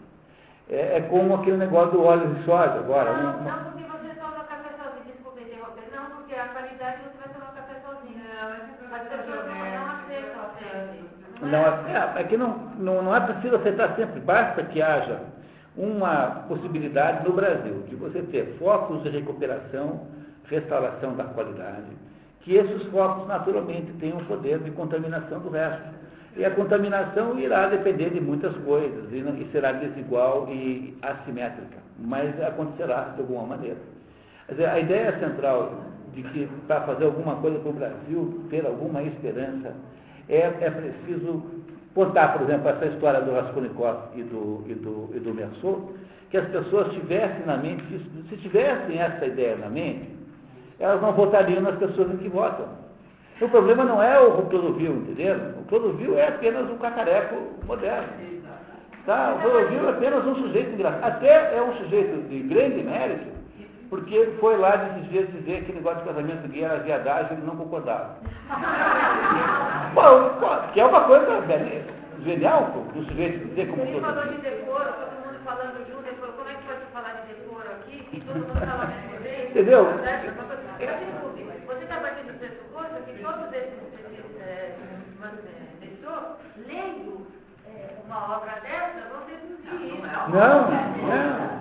É, é, como aquele negócio do óleo de soja agora. Não, uma, não porque você toma café sozinho, desculpe interromper, não, porque a qualidade você vai tomar café sozinho. As pessoas não aceitam a não, é, é que não, não, não é preciso aceitar sempre, basta que haja uma possibilidade no Brasil de você ter focos de recuperação, restauração da qualidade, que esses focos naturalmente tenham o poder de contaminação do resto. E a contaminação irá depender de muitas coisas, e, e será desigual e assimétrica, mas acontecerá de alguma maneira. Dizer, a ideia central de que para fazer alguma coisa para o Brasil ter alguma esperança é, é preciso botar, por exemplo, essa história do Raskolnikov e do, e do, e do Merceau, que as pessoas tivessem na mente, se tivessem essa ideia na mente, elas não votariam nas pessoas em que votam. O problema não é o Clodovil, entenderam? O Clodovil é apenas um cacareco moderno. Tá? O Clodovil é apenas um sujeito engraçado. Até é um sujeito de grande mérito, porque foi lá desses dias dizer que negócio de casamento gay era viadagem, ele não concordava. Bom, que é uma coisa genial do sujeito dizer como Ele falou de decoro, todo mundo falando de um decoro. Como é que pode falar de decoro aqui? E todo mundo fala mesmo dele? Entendeu? Você está partindo do pressuposto que todos esses, é, pessoas, lendo é, uma obra dessa, vão deduzir isso. Não, não.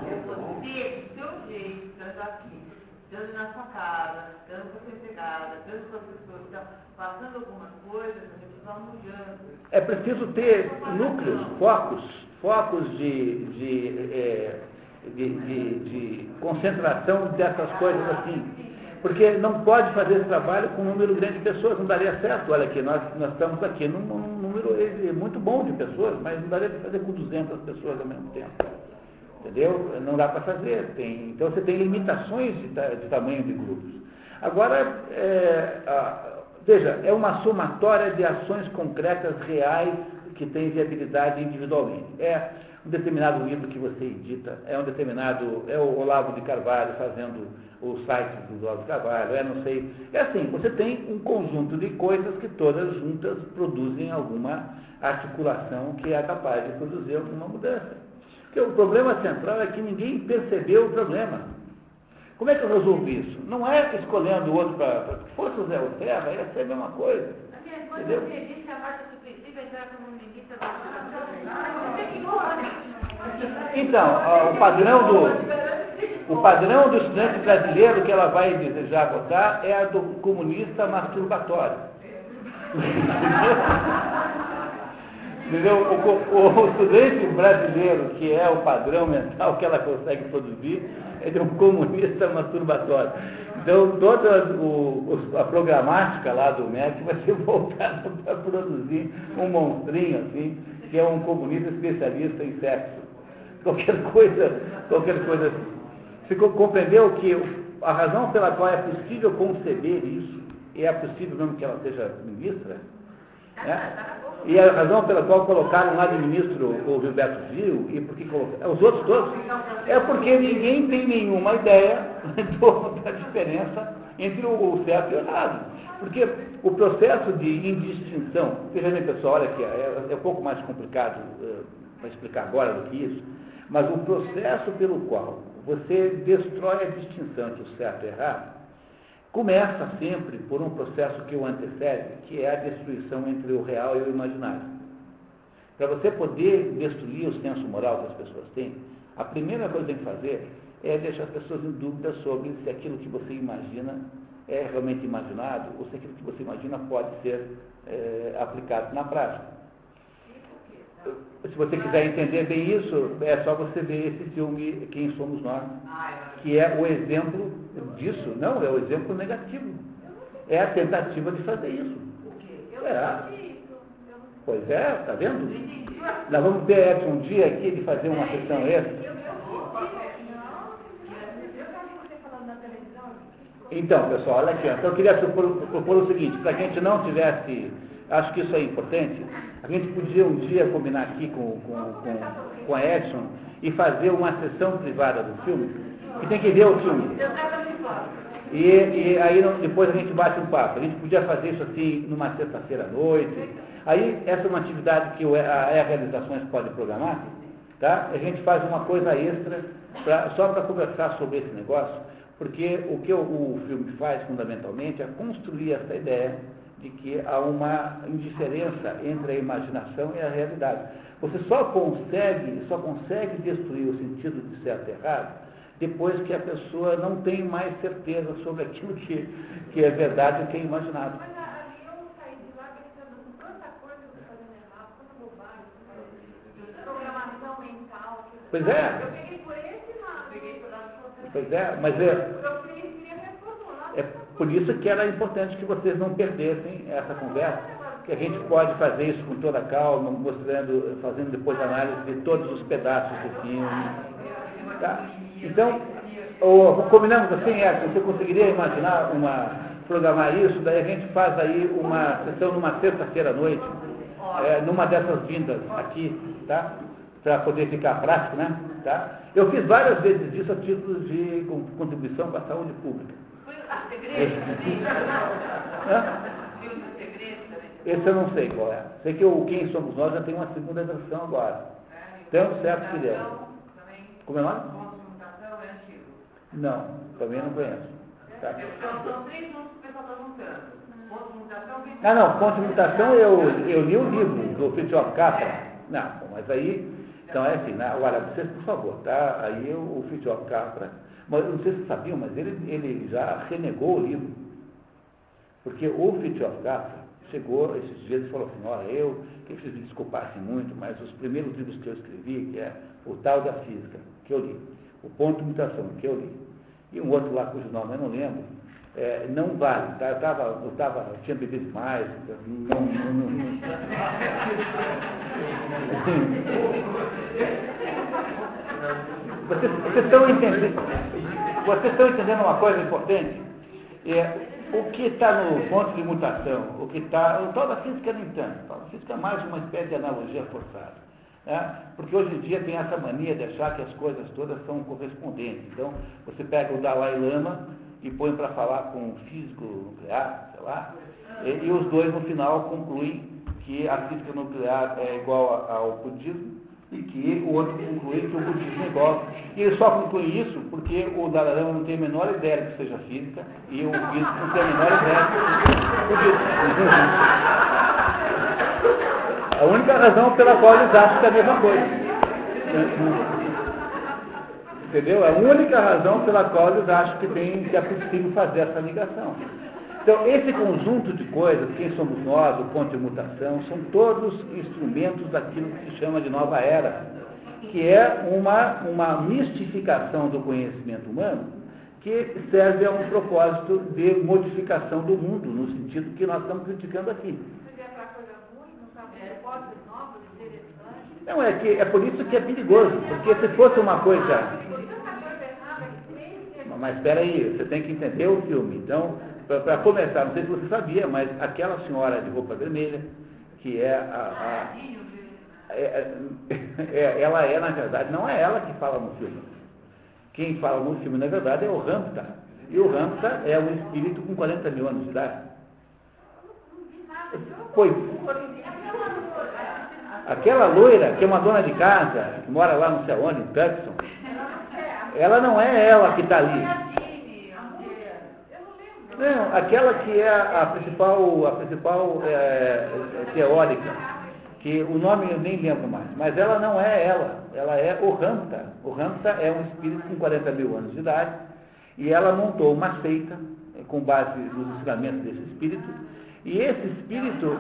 Estando aqui, estando na sua casa, estando com a sua empregada, estando com as pessoas, então, passando algumas coisas, a gente vai mudando. É preciso ter núcleos, focos, focos de, de, é, de, de, de concentração dessas coisas assim. Porque não pode fazer esse trabalho com um número grande de pessoas, não daria certo. Olha aqui, nós, nós estamos aqui num, num número muito bom de pessoas, mas não daria para fazer com 200 pessoas ao mesmo tempo. Entendeu? Não dá para fazer. Tem, então você tem limitações de, de tamanho de grupos. Agora, é, a, veja, é uma somatória de ações concretas, reais, que têm viabilidade individualmente. É um determinado livro que você edita, é um determinado, é o Olavo de Carvalho fazendo o site do Olavo de Carvalho, é não sei. É assim, você tem um conjunto de coisas que todas juntas produzem alguma articulação que é capaz de produzir alguma mudança. Porque o problema central é que ninguém percebeu o problema. Como é que eu resolvi isso? Não é escolhendo o outro para. Se fosse o Zé Serra, ia ser a mesma coisa. Entendeu? Então, o padrão do. O padrão do estudante brasileiro que ela vai desejar votar é a do comunista masturbatório. Entendeu? O, o, o, estudante brasileiro, que é o padrão mental que ela consegue produzir, é de um comunista masturbatório. Então, toda o, a programática lá do MEC vai ser voltada para produzir um monstrinho, assim, que é um comunista especialista em sexo. Qualquer coisa, qualquer coisa assim. Você compreendeu que a razão pela qual é possível conceber isso, e é possível mesmo que ela seja ministra, né? E a razão pela qual colocaram lá de ministro o Gilberto Gil, e porque colocaram, os outros todos, é porque ninguém tem nenhuma ideia do, da diferença entre o certo e o errado. Porque o processo de indistinção, veja bem pessoal, olha aqui, é, é um pouco mais complicado uh, para explicar agora do que isso, mas o processo pelo qual você destrói a distinção entre o certo e o errado, começa sempre por um processo que o antecede, que é a destruição entre o real e o imaginário. Para você poder destruir o senso moral que as pessoas têm, a primeira coisa que tem que fazer é deixar as pessoas em dúvida sobre se aquilo que você imagina é realmente imaginado ou se aquilo que você imagina pode ser é, aplicado na prática. Se você quiser entender bem isso, é só você ver esse filme Quem Somos Nós, que é o exemplo disso. Não, é o exemplo negativo. É a tentativa de fazer isso. É. Pois é, tá vendo? Nós vamos ter um dia aqui de fazer uma sessão extra. Então, pessoal, olha aqui. Então, eu queria propor, propor o seguinte, para que a gente não tivesse, acho que isso é importante, a gente podia um dia combinar aqui com, com, com, com a Edson e fazer uma sessão privada do filme, que tem que ver o filme. E, e aí depois a gente bate um papo. A gente podia fazer isso assim numa sexta-feira à noite. Aí essa é uma atividade que a E Realizações pode programar, tá? A gente faz uma coisa extra pra, só para conversar sobre esse negócio porque o que o, o filme faz, fundamentalmente, é construir essa ideia de que há uma indiferença entre a imaginação e a realidade. Você só consegue, só consegue destruir o sentido de certo e errado depois que a pessoa não tem mais certeza sobre aquilo que, que é verdade e que é imaginado. Mas ali eu saí de lá pensando com tanta coisa que eu estou fazendo errado, tanta bobagem, programação mental. Pois é. Eu peguei por esse lado. Peguei por lado Pois é, mas é, Eu queria reformular. é por isso que era importante que vocês não perdessem essa conversa, que a gente pode fazer isso com toda calma, mostrando, fazendo depois análise de todos os pedaços do filme. Tá? Então, o, combinamos assim, é, você conseguiria imaginar uma, programar isso, daí a gente faz aí uma sessão numa sexta-feira à noite, é, numa dessas vindas aqui, tá? Para poder ficar prático, né? Tá? Eu fiz várias vezes isso a título de contribuição para a saúde pública. Esse eu não sei qual é. Sei que o Quem Somos Nós já tem uma segunda versão agora. Tão certo que deu. Como é o nome? Não, também não conheço. Tá? São três que o pessoal está juntando. Ah, não, de mutação eu, eu li o livro do Fritjof Capra. Não, mas aí, então é assim, né? agora, vocês, por favor, tá? Aí o, Fritjof Capra, mas não sei se sabiam, mas ele, ele já renegou o livro. Porque o Fritjof Capra chegou esses dias e falou assim, olha, eu, que vocês me desculpassem muito, mas os primeiros livros que eu escrevi, que é o tal da física, que eu li, o ponto de mutação, que eu li, e um outro lá cujo nome eu não lembro, é, não vale, tá? eu, tava, eu, tava, eu tinha bebido demais, não, não, não, não. Vocês, vocês, estão entendendo, vocês estão entendendo uma coisa importante? É, o que está no ponto de mutação, o que está. O tal da física nem tanto. A física é mais uma espécie de analogia forçada. Né? Porque hoje em dia tem essa mania de achar que as coisas todas são correspondentes. Então, você pega o Dalai Lama e põe para falar com um físico nuclear, sei lá, e, e os dois no final concluem que a física nuclear é igual ao budismo e que o outro conclui que o budismo é igual. E ele só conclui isso porque o Dalai Lama não tem a menor ideia de que seja física e o físico não tem a menor ideia de que seja. A única razão pela qual eles acham que é a mesma coisa. Entendeu? É a única razão pela qual eles acham que, tem, que é possível fazer essa ligação. Então, esse conjunto de coisas, quem somos nós, o ponto de mutação, são todos instrumentos daquilo que se chama de nova era, que é uma, uma mistificação do conhecimento humano que serve a um propósito de modificação do mundo, no sentido que nós estamos criticando aqui. Não, é, que, é por isso que é perigoso, porque se fosse uma coisa mas espera aí, você tem que entender o filme. Então, para começar, não sei se você sabia, mas aquela senhora de roupa vermelha, que é a. a é, é, ela é, na verdade, não é ela que fala no filme. Quem fala no filme, na verdade, é o Ramta. E o Ramta é um espírito com 40 mil anos de idade. Foi. Aquela loira, que é uma dona de casa, que mora lá não sei onde, em Tucson, ela não é ela que está ali. Não, aquela que é a principal, a principal é, é, teórica, que o nome eu nem lembro mais, mas ela não é ela, ela é o Ramta. O Ramta é um espírito com 40 mil anos de idade, e ela montou uma seita com base nos ensinamentos desse espírito, e esse espírito,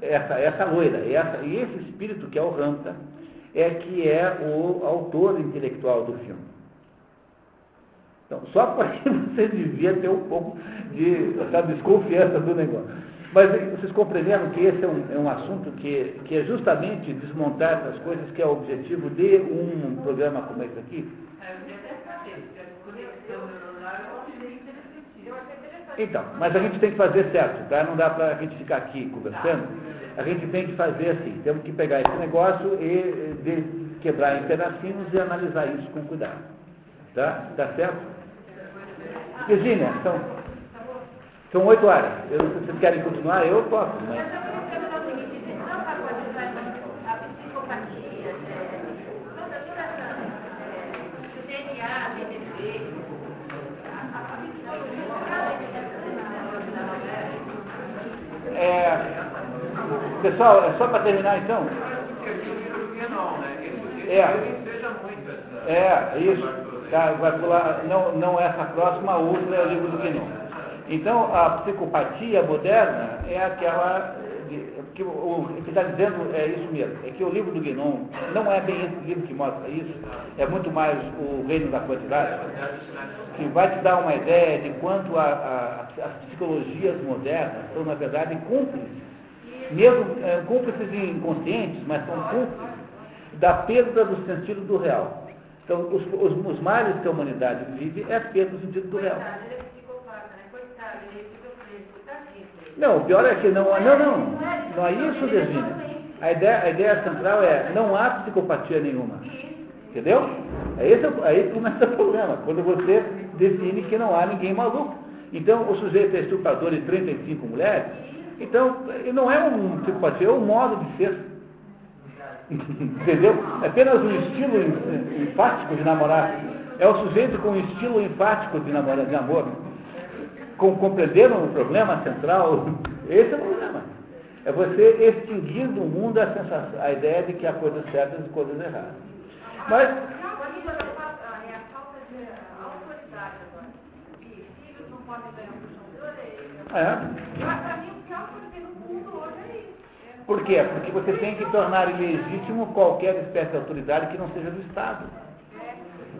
essa, essa loira, essa, e esse espírito que é o Ramta, é que é o autor intelectual do filme. Então, só para que você devia ter um pouco de sabe, desconfiança do negócio. Mas vocês compreenderam que esse é um, é um assunto que, que é justamente desmontar essas coisas, que é o objetivo de um programa como esse aqui? Então, mas a gente tem que fazer certo, tá? Não dá para a gente ficar aqui conversando. A gente tem que fazer assim, temos que pegar esse negócio e de, quebrar em pedacinhos e analisar isso com cuidado. Tá? Tá certo? Virgínia, são, são oito horas. Eu, se vocês querem continuar, eu posso, mas... É, pessoal, é só para terminar então? É. É, isso. Tá, vai pular, não, não essa próxima, a outra é o livro do Guinon. Então, a psicopatia moderna é aquela. Que, o, que está dizendo é isso mesmo, é que o livro do Guinon não é bem esse livro que mostra isso, é muito mais o reino da quantidade, que vai te dar uma ideia de quanto a, a, as psicologias modernas são, na verdade, cúmplices, mesmo é, cúmplices inconscientes, mas são cúmplices da perda do sentido do real. Então, os, os, os males que a humanidade vive é a perda do sentido do real. Não, o pior é que não, não, não, não é isso, Virginia. A ideia, a ideia central é, não há psicopatia nenhuma. Entendeu? É esse, aí começa o problema, quando você define que não há ninguém maluco. Então, o sujeito é estuprador de 35 mulheres, então, não é um psicopatia, é um modo de ser. Entendeu? É apenas um estilo enfático de namorar. É o sujeito com um estilo enfático de, namoro, de namoro. Com, compreenderam o problema central? Esse é o problema. É você extinguir do mundo a, sensação, a ideia de que há coisas certas e coisas erradas. Mas. É. Por quê? Porque você tem que tornar ilegítimo qualquer espécie de autoridade que não seja do Estado.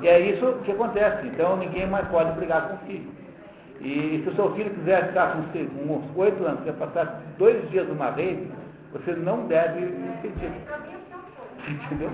E é isso que acontece. Então ninguém mais pode brigar com o filho. E se o seu filho quiser ficar com uns oito anos, quiser passar dois dias numa rede, você não deve impedir. Entendeu?